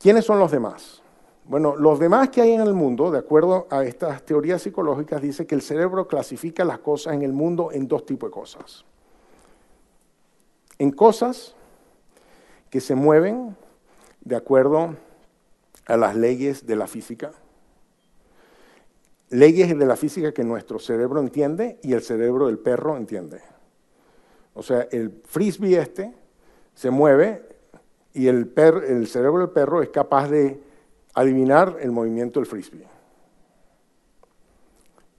[SPEAKER 1] ¿Quiénes son los demás? Bueno, los demás que hay en el mundo, de acuerdo a estas teorías psicológicas, dice que el cerebro clasifica las cosas en el mundo en dos tipos de cosas. En cosas que se mueven de acuerdo a las leyes de la física, leyes de la física que nuestro cerebro entiende y el cerebro del perro entiende. O sea, el frisbee este se mueve y el, el cerebro del perro es capaz de adivinar el movimiento del frisbee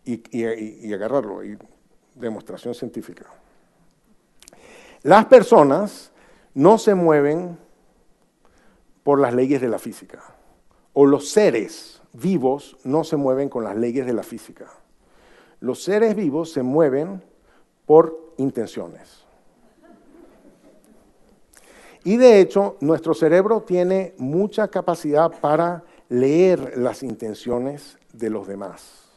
[SPEAKER 1] y, agarrarlo, y demostración científica. Las personas no se mueven por las leyes de la física, o los seres vivos no se mueven con las leyes de la física. Los seres vivos se mueven por intenciones. Y de hecho, nuestro cerebro tiene mucha capacidad para leer las intenciones de los demás.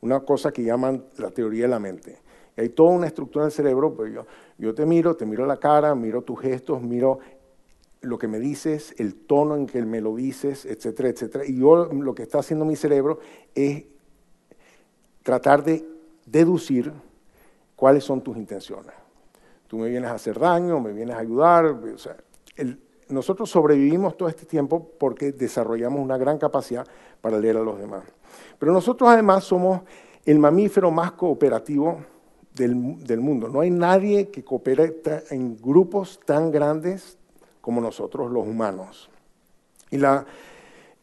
[SPEAKER 1] Una cosa que llaman la teoría de la mente. hay toda una estructura del cerebro, pues yo, yo te miro, te miro la cara, miro tus gestos, miro lo que me dices, el tono en que me lo dices, etcétera, etcétera. Y yo lo que está haciendo mi cerebro es tratar de deducir cuáles son tus intenciones. Tú me vienes a hacer daño, me vienes a ayudar. O sea, nosotros sobrevivimos todo este tiempo porque desarrollamos una gran capacidad para leer a los demás. Pero nosotros además somos el mamífero más cooperativo del, del mundo. No hay nadie que coopere en grupos tan grandes como nosotros los humanos. Y, la,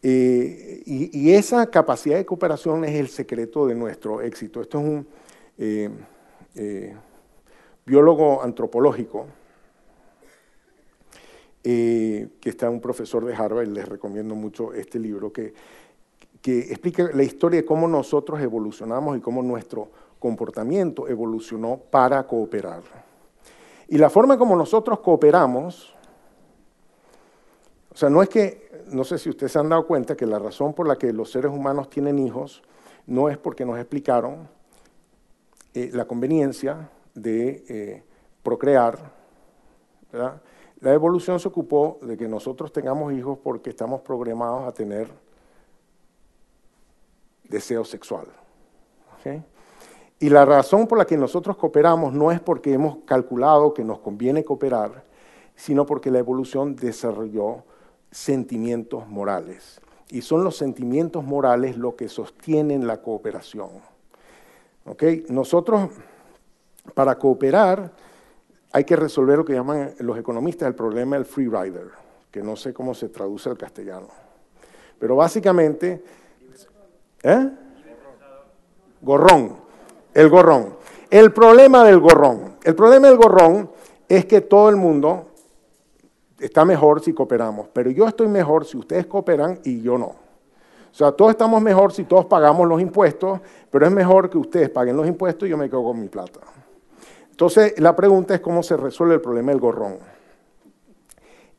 [SPEAKER 1] eh, y, esa capacidad de cooperación es el secreto de nuestro éxito. Esto es un eh, eh, biólogo antropológico que está un profesor de Harvard, les recomiendo mucho este libro, que, que explica la historia de cómo nosotros evolucionamos y cómo nuestro comportamiento evolucionó para cooperar. Y la forma como nosotros cooperamos o sea, no es que, no sé si ustedes se han dado cuenta que la razón por la que los seres humanos tienen hijos no es porque nos explicaron eh, la conveniencia de eh, procrear. La evolución se ocupó de que nosotros tengamos hijos porque estamos programados a tener deseo sexual. Y la razón por la que nosotros cooperamos no es porque hemos calculado que nos conviene cooperar, sino porque la evolución desarrolló sentimientos morales. Y son los sentimientos morales lo que sostienen la cooperación. Nosotros, para cooperar, hay que resolver lo que llaman los economistas el problema del free rider, que no sé cómo se traduce al castellano. Pero básicamente, ¿eh? Gorrón, el gorrón. El problema del gorrón. El problema del gorrón es que todo el mundo está mejor si cooperamos, pero yo estoy mejor si ustedes cooperan y yo no. O sea, todos estamos mejor si todos pagamos los impuestos, pero es mejor que ustedes paguen los impuestos y yo me quedo con mi plata. Entonces, la pregunta es cómo se resuelve el problema del gorrón.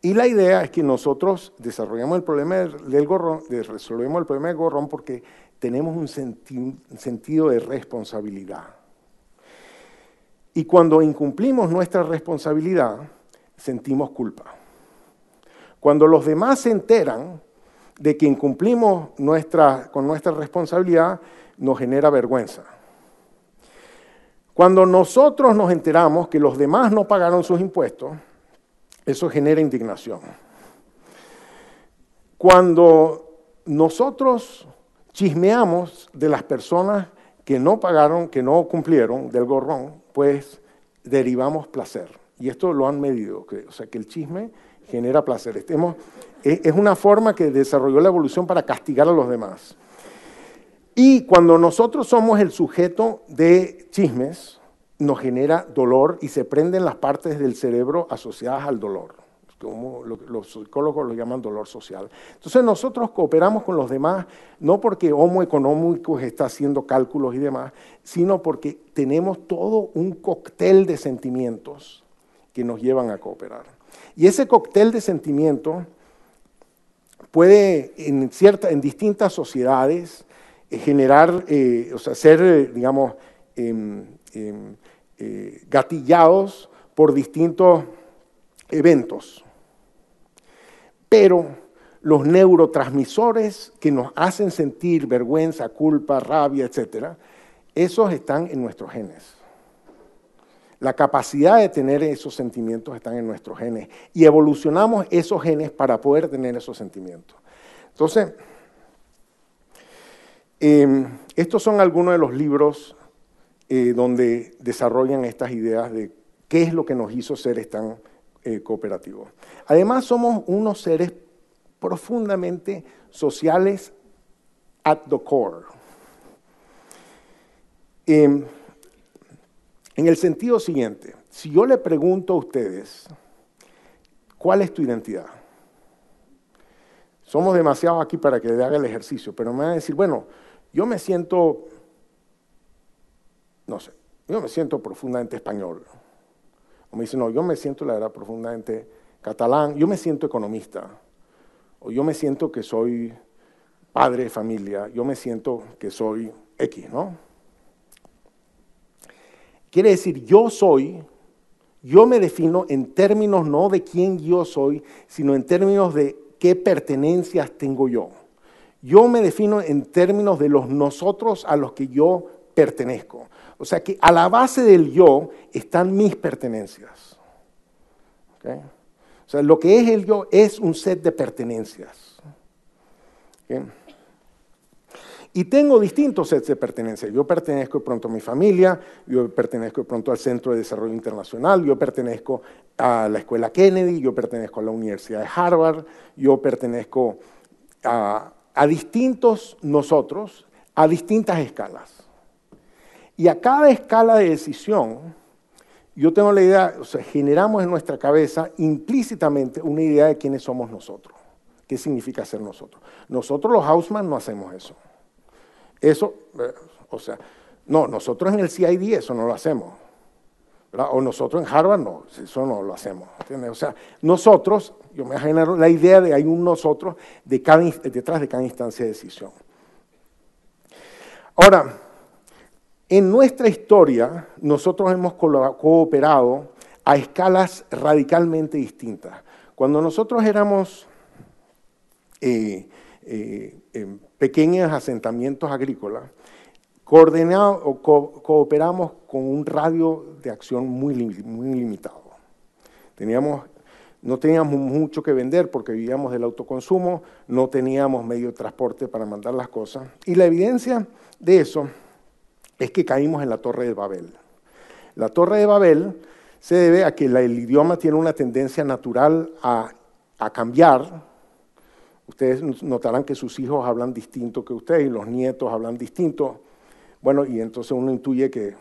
[SPEAKER 1] Y la idea es que nosotros desarrollamos el problema del gorrón, resolvemos el problema del gorrón porque tenemos un sentido de responsabilidad. Y cuando incumplimos nuestra responsabilidad, sentimos culpa. Cuando los demás se enteran de que incumplimos con nuestra responsabilidad, nos genera vergüenza. Cuando nosotros nos enteramos que los demás no pagaron sus impuestos, eso genera indignación. Cuando nosotros chismeamos de las personas que no pagaron, que no cumplieron del gorrón, pues derivamos placer. Y esto lo han medido, o sea que el chisme genera placer. Estemos, es una forma que desarrolló la evolución para castigar a los demás. Y cuando nosotros somos el sujeto de chismes, nos genera dolor y se prenden las partes del cerebro asociadas al dolor, como los psicólogos lo llaman dolor social. Entonces nosotros cooperamos con los demás no porque Homo Económicos está haciendo cálculos y demás, sino porque tenemos todo un cóctel de sentimientos que nos llevan a cooperar. Y ese cóctel de sentimientos puede en, cierta, en distintas sociedades eh, generar, eh, o sea, ser, eh, digamos, em, em, gatillados por distintos eventos. Pero los neurotransmisores que nos hacen sentir vergüenza, culpa, rabia, etcétera, esos están en nuestros genes. La capacidad de tener esos sentimientos están en nuestros genes y evolucionamos esos genes para poder tener esos sentimientos. Entonces, em, estos son algunos de los libros eh, donde desarrollan estas ideas de qué es lo que nos hizo seres tan eh, cooperativos. Además, somos unos seres profundamente sociales at the core. En el sentido siguiente, si yo le pregunto a ustedes, ¿cuál es tu identidad? Somos demasiado aquí para que le haga el ejercicio, pero me van a decir, bueno, yo me siento, no sé, yo me siento profundamente español. O me dicen, no, yo me siento, la verdad, profundamente catalán, yo me siento economista, o yo me siento que soy padre de familia, yo me siento que soy X, ¿no? Quiere decir, yo soy, yo me defino en términos no de quién yo soy, sino en términos de qué pertenencias tengo yo. Yo me defino en términos de los nosotros a los que yo pertenezco. O sea que a la base del yo están mis pertenencias. O sea, lo que es el yo es un set de pertenencias. Y tengo distintos sets de pertenencias. Yo pertenezco de pronto a mi familia, yo pertenezco de pronto al Centro de Desarrollo Internacional, yo pertenezco a la Escuela Kennedy, yo pertenezco a la Universidad de Harvard, yo pertenezco a, distintos nosotros, a distintas escalas. Y a cada escala de decisión, yo tengo la idea, o sea, generamos en nuestra cabeza implícitamente una idea de quiénes somos nosotros. ¿Qué significa ser nosotros? Nosotros los Hausmann no hacemos eso. Eso, eh, o sea, no, nosotros en el CID eso no lo hacemos. O nosotros en Harvard no, eso no lo hacemos. O sea, nosotros, yo me genero la idea de hay un nosotros de cada, detrás de cada instancia de decisión. Ahora, en nuestra historia, nosotros hemos cooperado a escalas radicalmente distintas. Cuando nosotros éramos eh, eh, pequeños asentamientos agrícolas, cooperamos con un radio de acción muy, limitado. No teníamos mucho que vender porque vivíamos del autoconsumo, no teníamos medio de transporte para mandar las cosas. Y la evidencia de eso es que caímos en la Torre de Babel. La Torre de Babel se debe a que el idioma tiene una tendencia natural a, cambiar. Ustedes notarán que sus hijos hablan distinto que ustedes y los nietos hablan distinto. Bueno, y entonces uno intuye que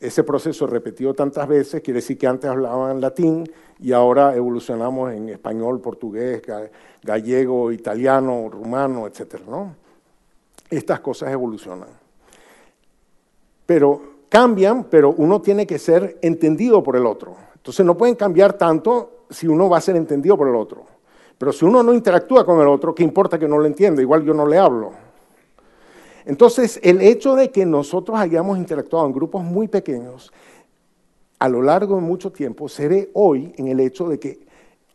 [SPEAKER 1] ese proceso repetido tantas veces quiere decir que antes hablaban latín y ahora evolucionamos en español, portugués, gallego, italiano, rumano, etc. ¿no? Estas cosas evolucionan pero cambian, pero uno tiene que ser entendido por el otro. Entonces no pueden cambiar tanto si uno va a ser entendido por el otro. Pero si uno no interactúa con el otro, ¿qué importa que no lo entienda? Igual yo no le hablo. Entonces, el hecho de que nosotros hayamos interactuado en grupos muy pequeños a lo largo de mucho tiempo se ve hoy en el hecho de que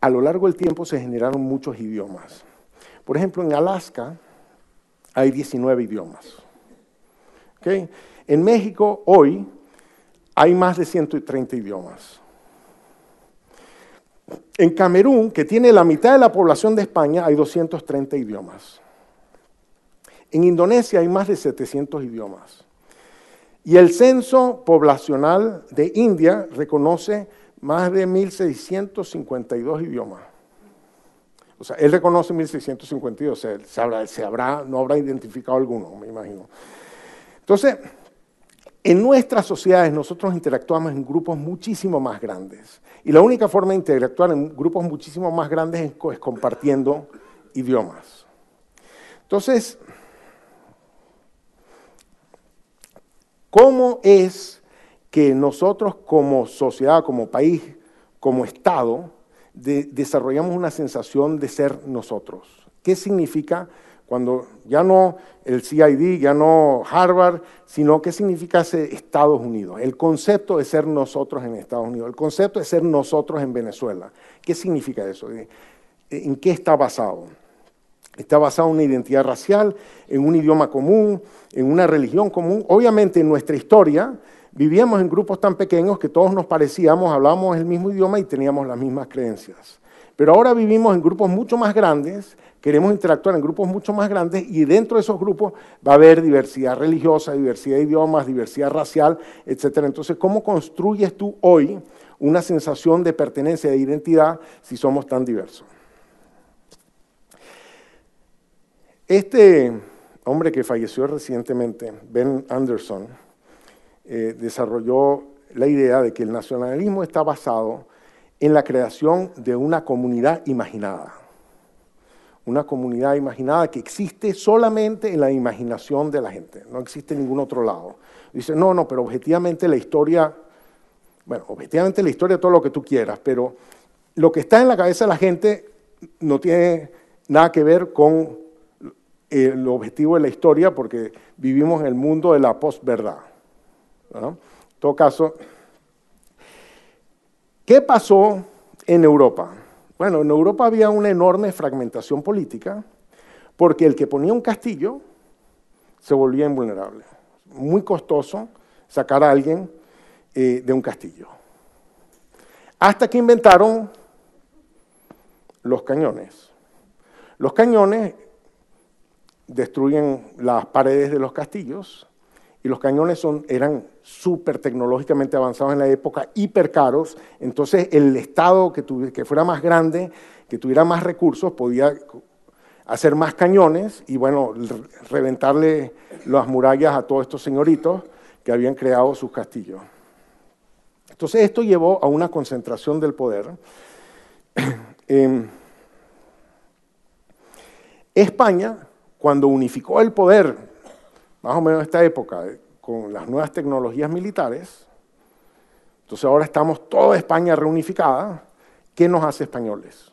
[SPEAKER 1] a lo largo del tiempo se generaron muchos idiomas. Por ejemplo, en Alaska hay 19 idiomas. ¿Okay? En México hoy hay más de 130 idiomas. En Camerún, que tiene la mitad de la población de España, hay 230 idiomas. En Indonesia hay más de 700 idiomas. Y el censo poblacional de India reconoce más de 1.652 idiomas. O sea, él reconoce 1.652, o sea, se habrá, se habrá, no habrá identificado alguno, me imagino. Entonces, en nuestras sociedades nosotros interactuamos en grupos muchísimo más grandes. Y la única forma de interactuar en grupos muchísimo más grandes es, compartiendo idiomas. Entonces, ¿cómo es que nosotros como sociedad, como país, como Estado, desarrollamos una sensación de ser nosotros? ¿Qué significa cuando ya no el CID, ya no Harvard, sino qué significa ser Estados Unidos, el concepto de ser nosotros en Estados Unidos, el concepto de ser nosotros en Venezuela. ¿Qué significa eso? ¿En qué está basado? Está basado en una identidad racial, en un idioma común, en una religión común. Obviamente en nuestra historia vivíamos en grupos tan pequeños que todos nos parecíamos, hablábamos el mismo idioma y teníamos las mismas creencias. Pero ahora vivimos en grupos mucho más grandes queremos interactuar en grupos mucho más grandes y dentro de esos grupos va a haber diversidad religiosa, diversidad de idiomas, diversidad racial, etc. Entonces, ¿cómo construyes tú hoy una sensación de pertenencia, de identidad, si somos tan diversos? Este hombre que falleció recientemente, Ben Anderson, eh, desarrolló la idea de que el nacionalismo está basado en la creación de una comunidad imaginada una comunidad imaginada que existe solamente en la imaginación de la gente, no existe en ningún otro lado. Dice, no, no, pero objetivamente la historia, bueno, objetivamente la historia todo lo que tú quieras, pero lo que está en la cabeza de la gente no tiene nada que ver con el objetivo de la historia porque vivimos en el mundo de la posverdad. En todo caso, ¿qué pasó en Europa? Bueno, en Europa había una enorme fragmentación política porque el que ponía un castillo se volvía invulnerable. Muy costoso sacar a alguien eh, de un castillo. Hasta que inventaron los cañones. Los cañones destruyen las paredes de los castillos y los cañones eran súper tecnológicamente avanzados en la época, hiper caros, entonces el Estado que, que fuera más grande, que tuviera más recursos, podía hacer más cañones y bueno, reventarle las murallas a todos estos señoritos que habían creado sus castillos. Entonces esto llevó a una concentración del poder. España cuando unificó el poder, más o menos en esta época, eh, con las nuevas tecnologías militares, entonces ahora estamos toda España reunificada, ¿qué nos hace españoles?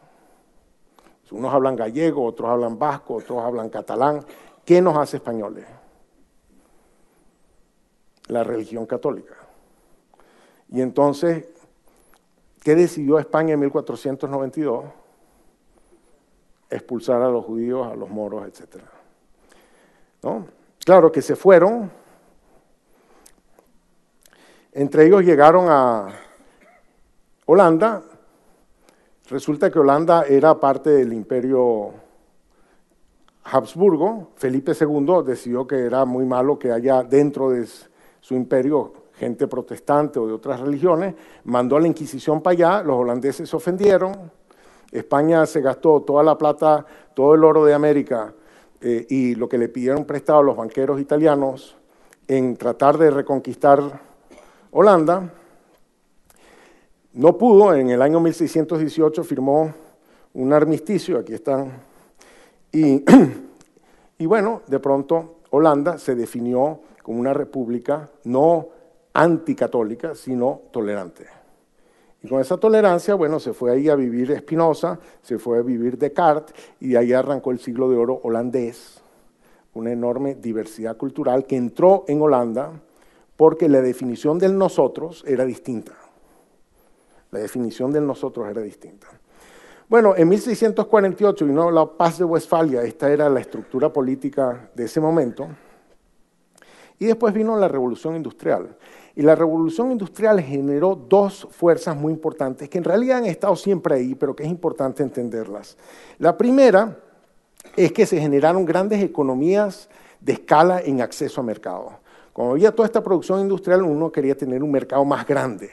[SPEAKER 1] Unos hablan gallego, otros hablan vasco, otros hablan catalán. ¿Qué nos hace españoles? La religión católica. Y entonces, ¿qué decidió España en 1492? Expulsar a los judíos, a los moros, etcétera. Claro que se fueron. Entre ellos llegaron a Holanda. Resulta que Holanda era parte del imperio Habsburgo. Felipe II decidió que era muy malo que haya dentro de su imperio gente protestante o de otras religiones. Mandó a la Inquisición para allá. Los holandeses se ofendieron. España se gastó toda la plata, todo el oro de América eh, y lo que le pidieron prestado a los banqueros italianos en tratar de reconquistar Holanda, no pudo, en el año 1618 firmó un armisticio, aquí están, y, y bueno, de pronto Holanda se definió como una república no anticatólica, sino tolerante. Y con esa tolerancia, bueno, se fue ahí a vivir Spinoza, se fue a vivir Descartes, y de ahí arrancó el siglo de oro holandés, una enorme diversidad cultural que entró en Holanda porque la definición del nosotros era distinta. La definición del nosotros era distinta. Bueno, en 1648 vino la paz de Westfalia, esta era la estructura política de ese momento, y después vino la revolución industrial. Y la revolución industrial generó dos fuerzas muy importantes que en realidad han estado siempre ahí, pero que es importante entenderlas. La primera es que se generaron grandes economías de escala en acceso a mercado. Cuando había toda esta producción industrial, uno quería tener un mercado más grande,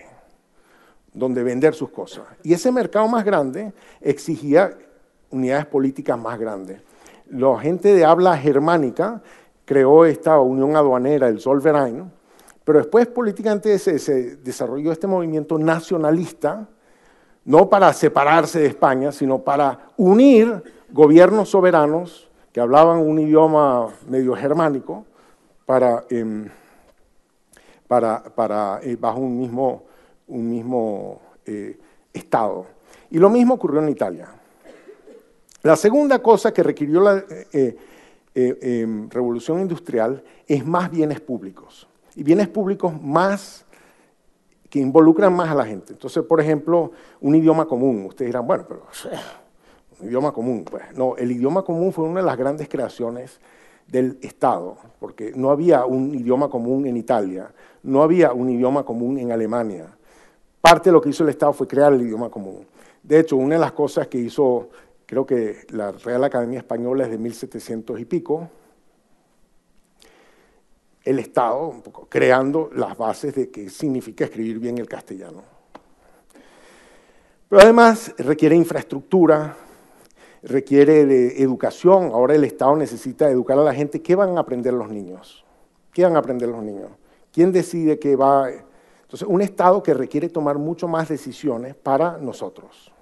[SPEAKER 1] donde vender sus cosas. Y ese mercado más grande exigía unidades políticas más grandes. La gente de habla germánica creó esta unión aduanera, el Zollverein, pero después políticamente se, desarrolló este movimiento nacionalista, no para separarse de España, sino para unir gobiernos soberanos que hablaban un idioma medio germánico para, em, para, eh, bajo un mismo, un mismo eh, Estado. Y lo mismo ocurrió en Italia. La segunda cosa que requirió la eh, em, revolución industrial es más bienes públicos y bienes públicos más que involucran más a la gente. Entonces, por ejemplo, un idioma común. Ustedes dirán, bueno, pero un idioma común. Pues no, el idioma común fue una de las grandes creaciones del Estado, porque no había un idioma común en Italia, no había un idioma común en Alemania. Parte de lo que hizo el Estado fue crear el idioma común. De hecho, una de las cosas que hizo, creo que la Real Academia Española es de 1700 y pico, el Estado, un poco, creando las bases de qué significa escribir bien el castellano. Pero además requiere infraestructura, requiere de educación. Ahora el Estado necesita educar a la gente. ¿Qué van a aprender los niños? ¿Qué van a aprender los niños? ¿Quién decide qué va? Entonces, un Estado que requiere tomar mucho más decisiones para nosotros.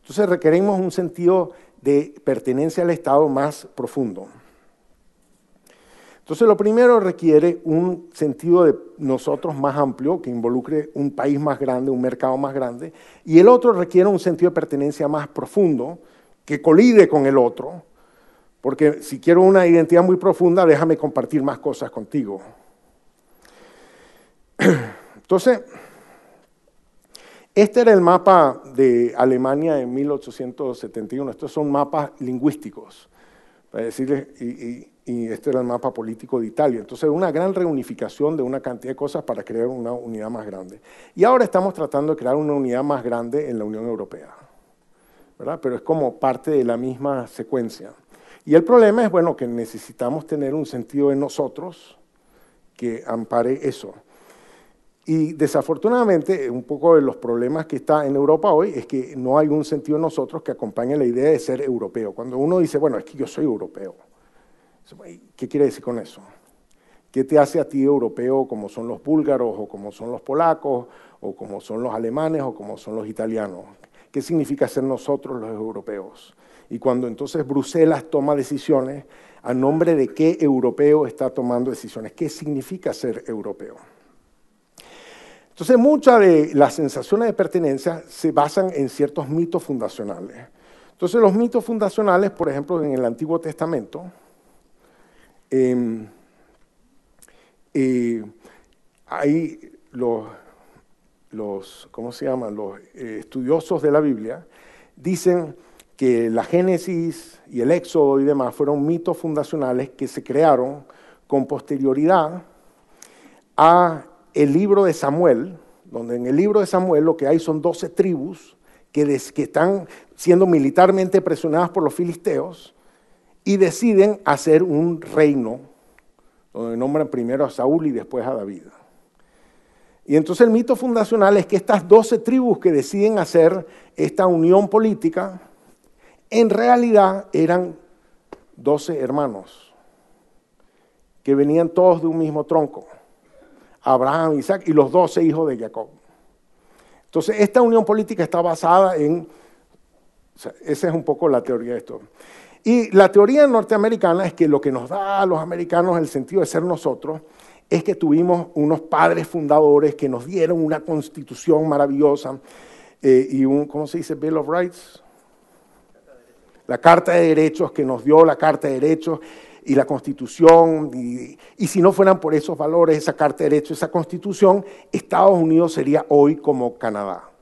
[SPEAKER 1] Entonces, requerimos un sentido de pertenencia al Estado más profundo. Entonces, lo primero requiere un sentido de nosotros más amplio, que involucre un país más grande, un mercado más grande, y el otro requiere un sentido de pertenencia más profundo, que colide con el otro, porque si quiero una identidad muy profunda, déjame compartir más cosas contigo. Entonces, este era el mapa de Alemania en 1871. Estos son mapas lingüísticos, para decirles, y, este era el mapa político de Italia. Entonces, una gran reunificación de una cantidad de cosas para crear una unidad más grande. Y ahora estamos tratando de crear una unidad más grande en la Unión Europea, ¿verdad? Pero es como parte de la misma secuencia. Y el problema es, bueno, que necesitamos tener un sentido de nosotros que ampare eso. Y desafortunadamente, un poco de los problemas que está en Europa hoy es que no hay un sentido en nosotros que acompañe la idea de ser europeo. Cuando uno dice, bueno, es que yo soy europeo, ¿qué quiere decir con eso? ¿Qué te hace a ti europeo como son los búlgaros o como son los polacos o como son los alemanes o como son los italianos? ¿Qué significa ser nosotros los europeos? Y cuando entonces Bruselas toma decisiones, ¿a nombre de qué europeo está tomando decisiones? ¿Qué significa ser europeo? Entonces, muchas de las sensaciones de pertenencia se basan en ciertos mitos fundacionales. Entonces, los mitos fundacionales, por ejemplo, en el Antiguo Testamento, em, hay los, los, ¿cómo se? Los eh, estudiosos de la Biblia dicen que la Génesis y el Éxodo y demás fueron mitos fundacionales que se crearon con posterioridad a el libro de Samuel, donde en el libro de Samuel lo que hay son 12 tribus que están siendo militarmente presionadas por los filisteos y deciden hacer un reino, donde nombran primero a Saúl y después a David. Y entonces el mito fundacional es que estas 12 tribus que deciden hacer esta unión política, en realidad eran 12 hermanos, que venían todos de un mismo tronco. Abraham, Isaac y los doce hijos de Jacob. Entonces, esta unión política está basada en, esa es un poco la teoría de esto. Y la teoría norteamericana es que lo que nos da a los americanos el sentido de ser nosotros es que tuvimos unos padres fundadores que nos dieron una constitución maravillosa eh, y un, ¿cómo se dice? Bill of Rights. La Carta de Derechos que nos dio la Carta de Derechos y la Constitución, y, si no fueran por esos valores, esa Carta de Derechos, esa Constitución, Estados Unidos sería hoy como Canadá.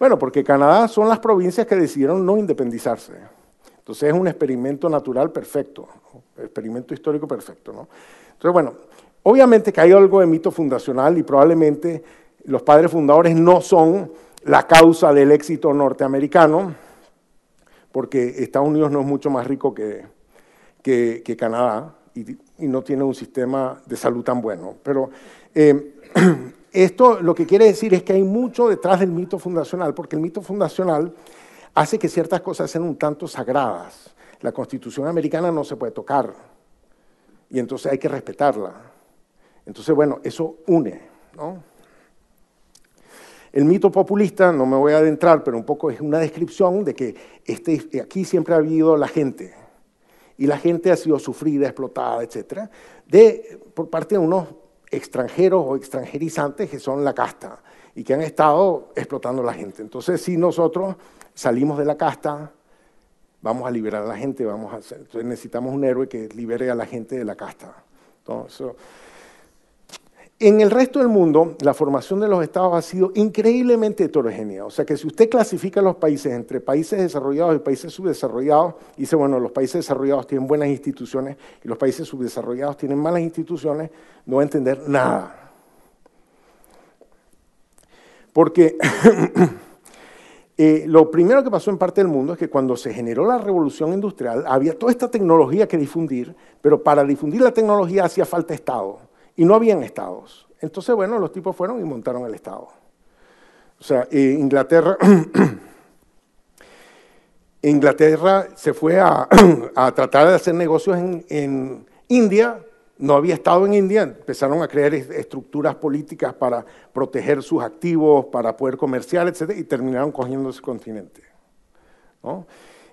[SPEAKER 1] Bueno, porque Canadá son las provincias que decidieron no independizarse. Entonces es un experimento natural perfecto, experimento histórico perfecto. ¿no? Entonces, bueno, obviamente que hay algo de mito fundacional y probablemente los padres fundadores no son la causa del éxito norteamericano, porque Estados Unidos no es mucho más rico que, que, Canadá y, no tiene un sistema de salud tan bueno. Pero eh, esto lo que quiere decir es que hay mucho detrás del mito fundacional, porque el mito fundacional hace que ciertas cosas sean un tanto sagradas. La Constitución americana no se puede tocar y entonces hay que respetarla. Entonces, bueno, eso une, ¿no? El mito populista, no me voy a adentrar, pero un poco es una descripción de que este, aquí siempre ha habido la gente, y la gente ha sido sufrida, explotada, etcétera, de, por parte de unos extranjeros o extranjerizantes que son la casta y que han estado explotando a la gente. Entonces, si nosotros salimos de la casta, vamos a liberar a la gente, vamos a entonces necesitamos un héroe que libere a la gente de la casta. Entonces, en el resto del mundo, la formación de los estados ha sido increíblemente heterogénea. O sea que si usted clasifica los países entre países desarrollados y países subdesarrollados, dice, bueno, los países desarrollados tienen buenas instituciones y los países subdesarrollados tienen malas instituciones, no va a entender nada. Porque eh, lo primero que pasó en parte del mundo es que cuando se generó la revolución industrial, había toda esta tecnología que difundir, pero para difundir la tecnología hacía falta Estado y no habían estados. Entonces, bueno, los tipos fueron y montaron el estado. O sea, eh, Inglaterra, Inglaterra se fue a, tratar de hacer negocios en, India, no había estado en India, empezaron a crear estructuras políticas para proteger sus activos, para poder comerciar, etc., y terminaron cogiendo ese continente.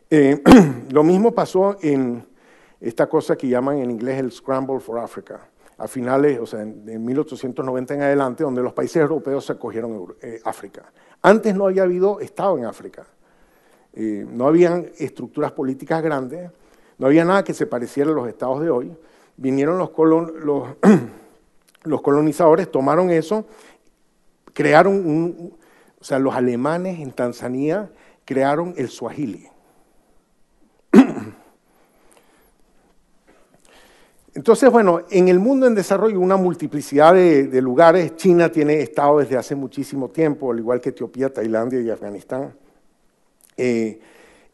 [SPEAKER 1] Eh, lo mismo pasó en esta cosa que llaman en inglés el Scramble for Africa, a finales, o sea, de 1890 en adelante, donde los países europeos se acogieron eh, África. Antes no había habido Estado en África, eh, no habían estructuras políticas grandes, no había nada que se pareciera a los estados de hoy. Vinieron los, los colonizadores, tomaron eso, crearon un, o sea, los alemanes en Tanzania crearon el Swahili. Entonces, bueno, en el mundo en desarrollo, una multiplicidad de, lugares. China tiene estado desde hace muchísimo tiempo, al igual que Etiopía, Tailandia y Afganistán. Eh,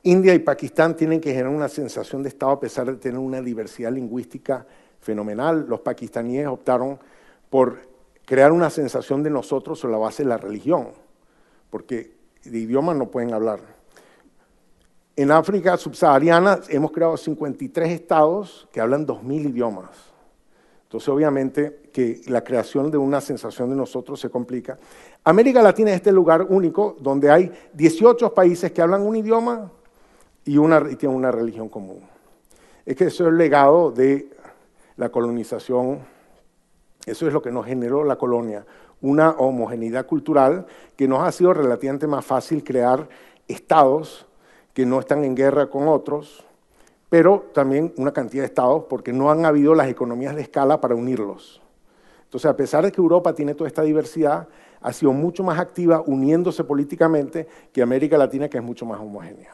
[SPEAKER 1] India y Pakistán tienen que generar una sensación de estado a pesar de tener una diversidad lingüística fenomenal. Los pakistaníes optaron por crear una sensación de nosotros sobre la base de la religión, porque de idioma no pueden hablar. En África subsahariana hemos creado 53 estados que hablan 2.000 idiomas. Entonces, obviamente, que la creación de una sensación de nosotros se complica. América Latina es este lugar único donde hay 18 países que hablan un idioma y, una, y tienen una religión común. Es que eso es el legado de la colonización, eso es lo que nos generó la colonia, una homogeneidad cultural que nos ha sido relativamente más fácil crear estados que no están en guerra con otros, pero también una cantidad de estados porque no han habido las economías de escala para unirlos. Entonces, a pesar de que Europa tiene toda esta diversidad, ha sido mucho más activa uniéndose políticamente que América Latina, que es mucho más homogénea.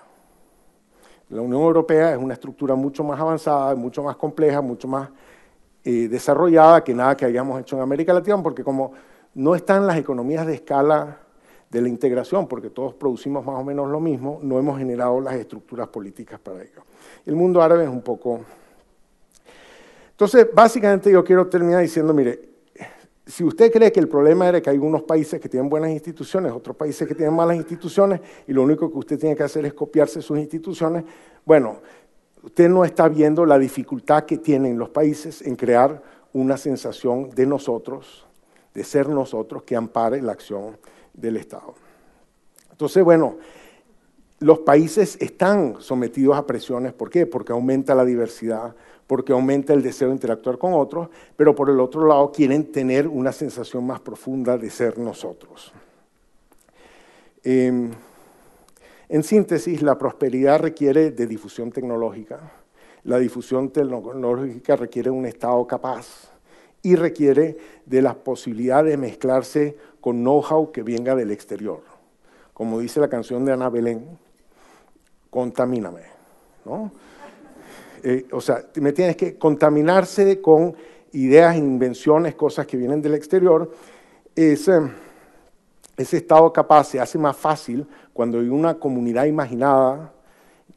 [SPEAKER 1] La Unión Europea es una estructura mucho más avanzada, mucho más compleja, mucho más eh, desarrollada que nada que hayamos hecho en América Latina, porque como no están las economías de escala de la integración, porque todos producimos más o menos lo mismo, no hemos generado las estructuras políticas para ello. El mundo árabe es un poco... Entonces, básicamente yo quiero terminar diciendo, mire, si usted cree que el problema era que hay unos países que tienen buenas instituciones, otros países que tienen malas instituciones, y lo único que usted tiene que hacer es copiarse sus instituciones, bueno, usted no está viendo la dificultad que tienen los países en crear una sensación de nosotros, de ser nosotros, que ampare la acción del Estado. Entonces, bueno, los países están sometidos a presiones, ¿por qué? Porque aumenta la diversidad, porque aumenta el deseo de interactuar con otros, pero por el otro lado quieren tener una sensación más profunda de ser nosotros. Em, en síntesis, la prosperidad requiere de difusión tecnológica, la difusión tecnológica requiere un Estado capaz y requiere de la posibilidad de mezclarse con know-how que venga del exterior. Como dice la canción de Ana Belén, contamíname. ¿no? Eh, o sea, me tienes que contaminarse con ideas, invenciones, cosas que vienen del exterior. Ese, ese estado capaz se hace más fácil cuando hay una comunidad imaginada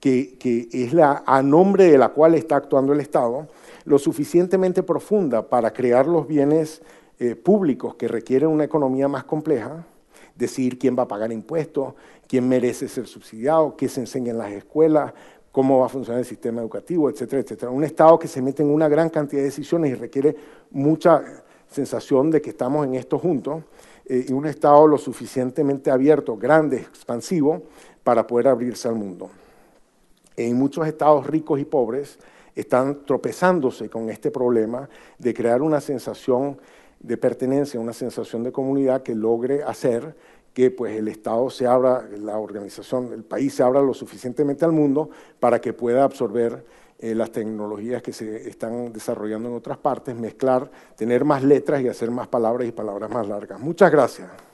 [SPEAKER 1] que es la, a nombre de la cual está actuando el Estado, lo suficientemente profunda para crear los bienes eh, públicos que requieren una economía más compleja, decir quién va a pagar impuestos, quién merece ser subsidiado, qué se enseña en las escuelas, cómo va a funcionar el sistema educativo, etcétera, etcétera. Un Estado que se mete en una gran cantidad de decisiones y requiere mucha sensación de que estamos en esto juntos, eh, y un Estado lo suficientemente abierto, grande, expansivo, para poder abrirse al mundo. En muchos estados ricos y pobres están tropezándose con este problema de crear una sensación de pertenencia, una sensación de comunidad que logre hacer que pues, el Estado se abra, la organización, el país se abra lo suficientemente al mundo para que pueda absorber eh, las tecnologías que se están desarrollando en otras partes, mezclar, tener más letras y hacer más palabras y palabras más largas. Muchas gracias.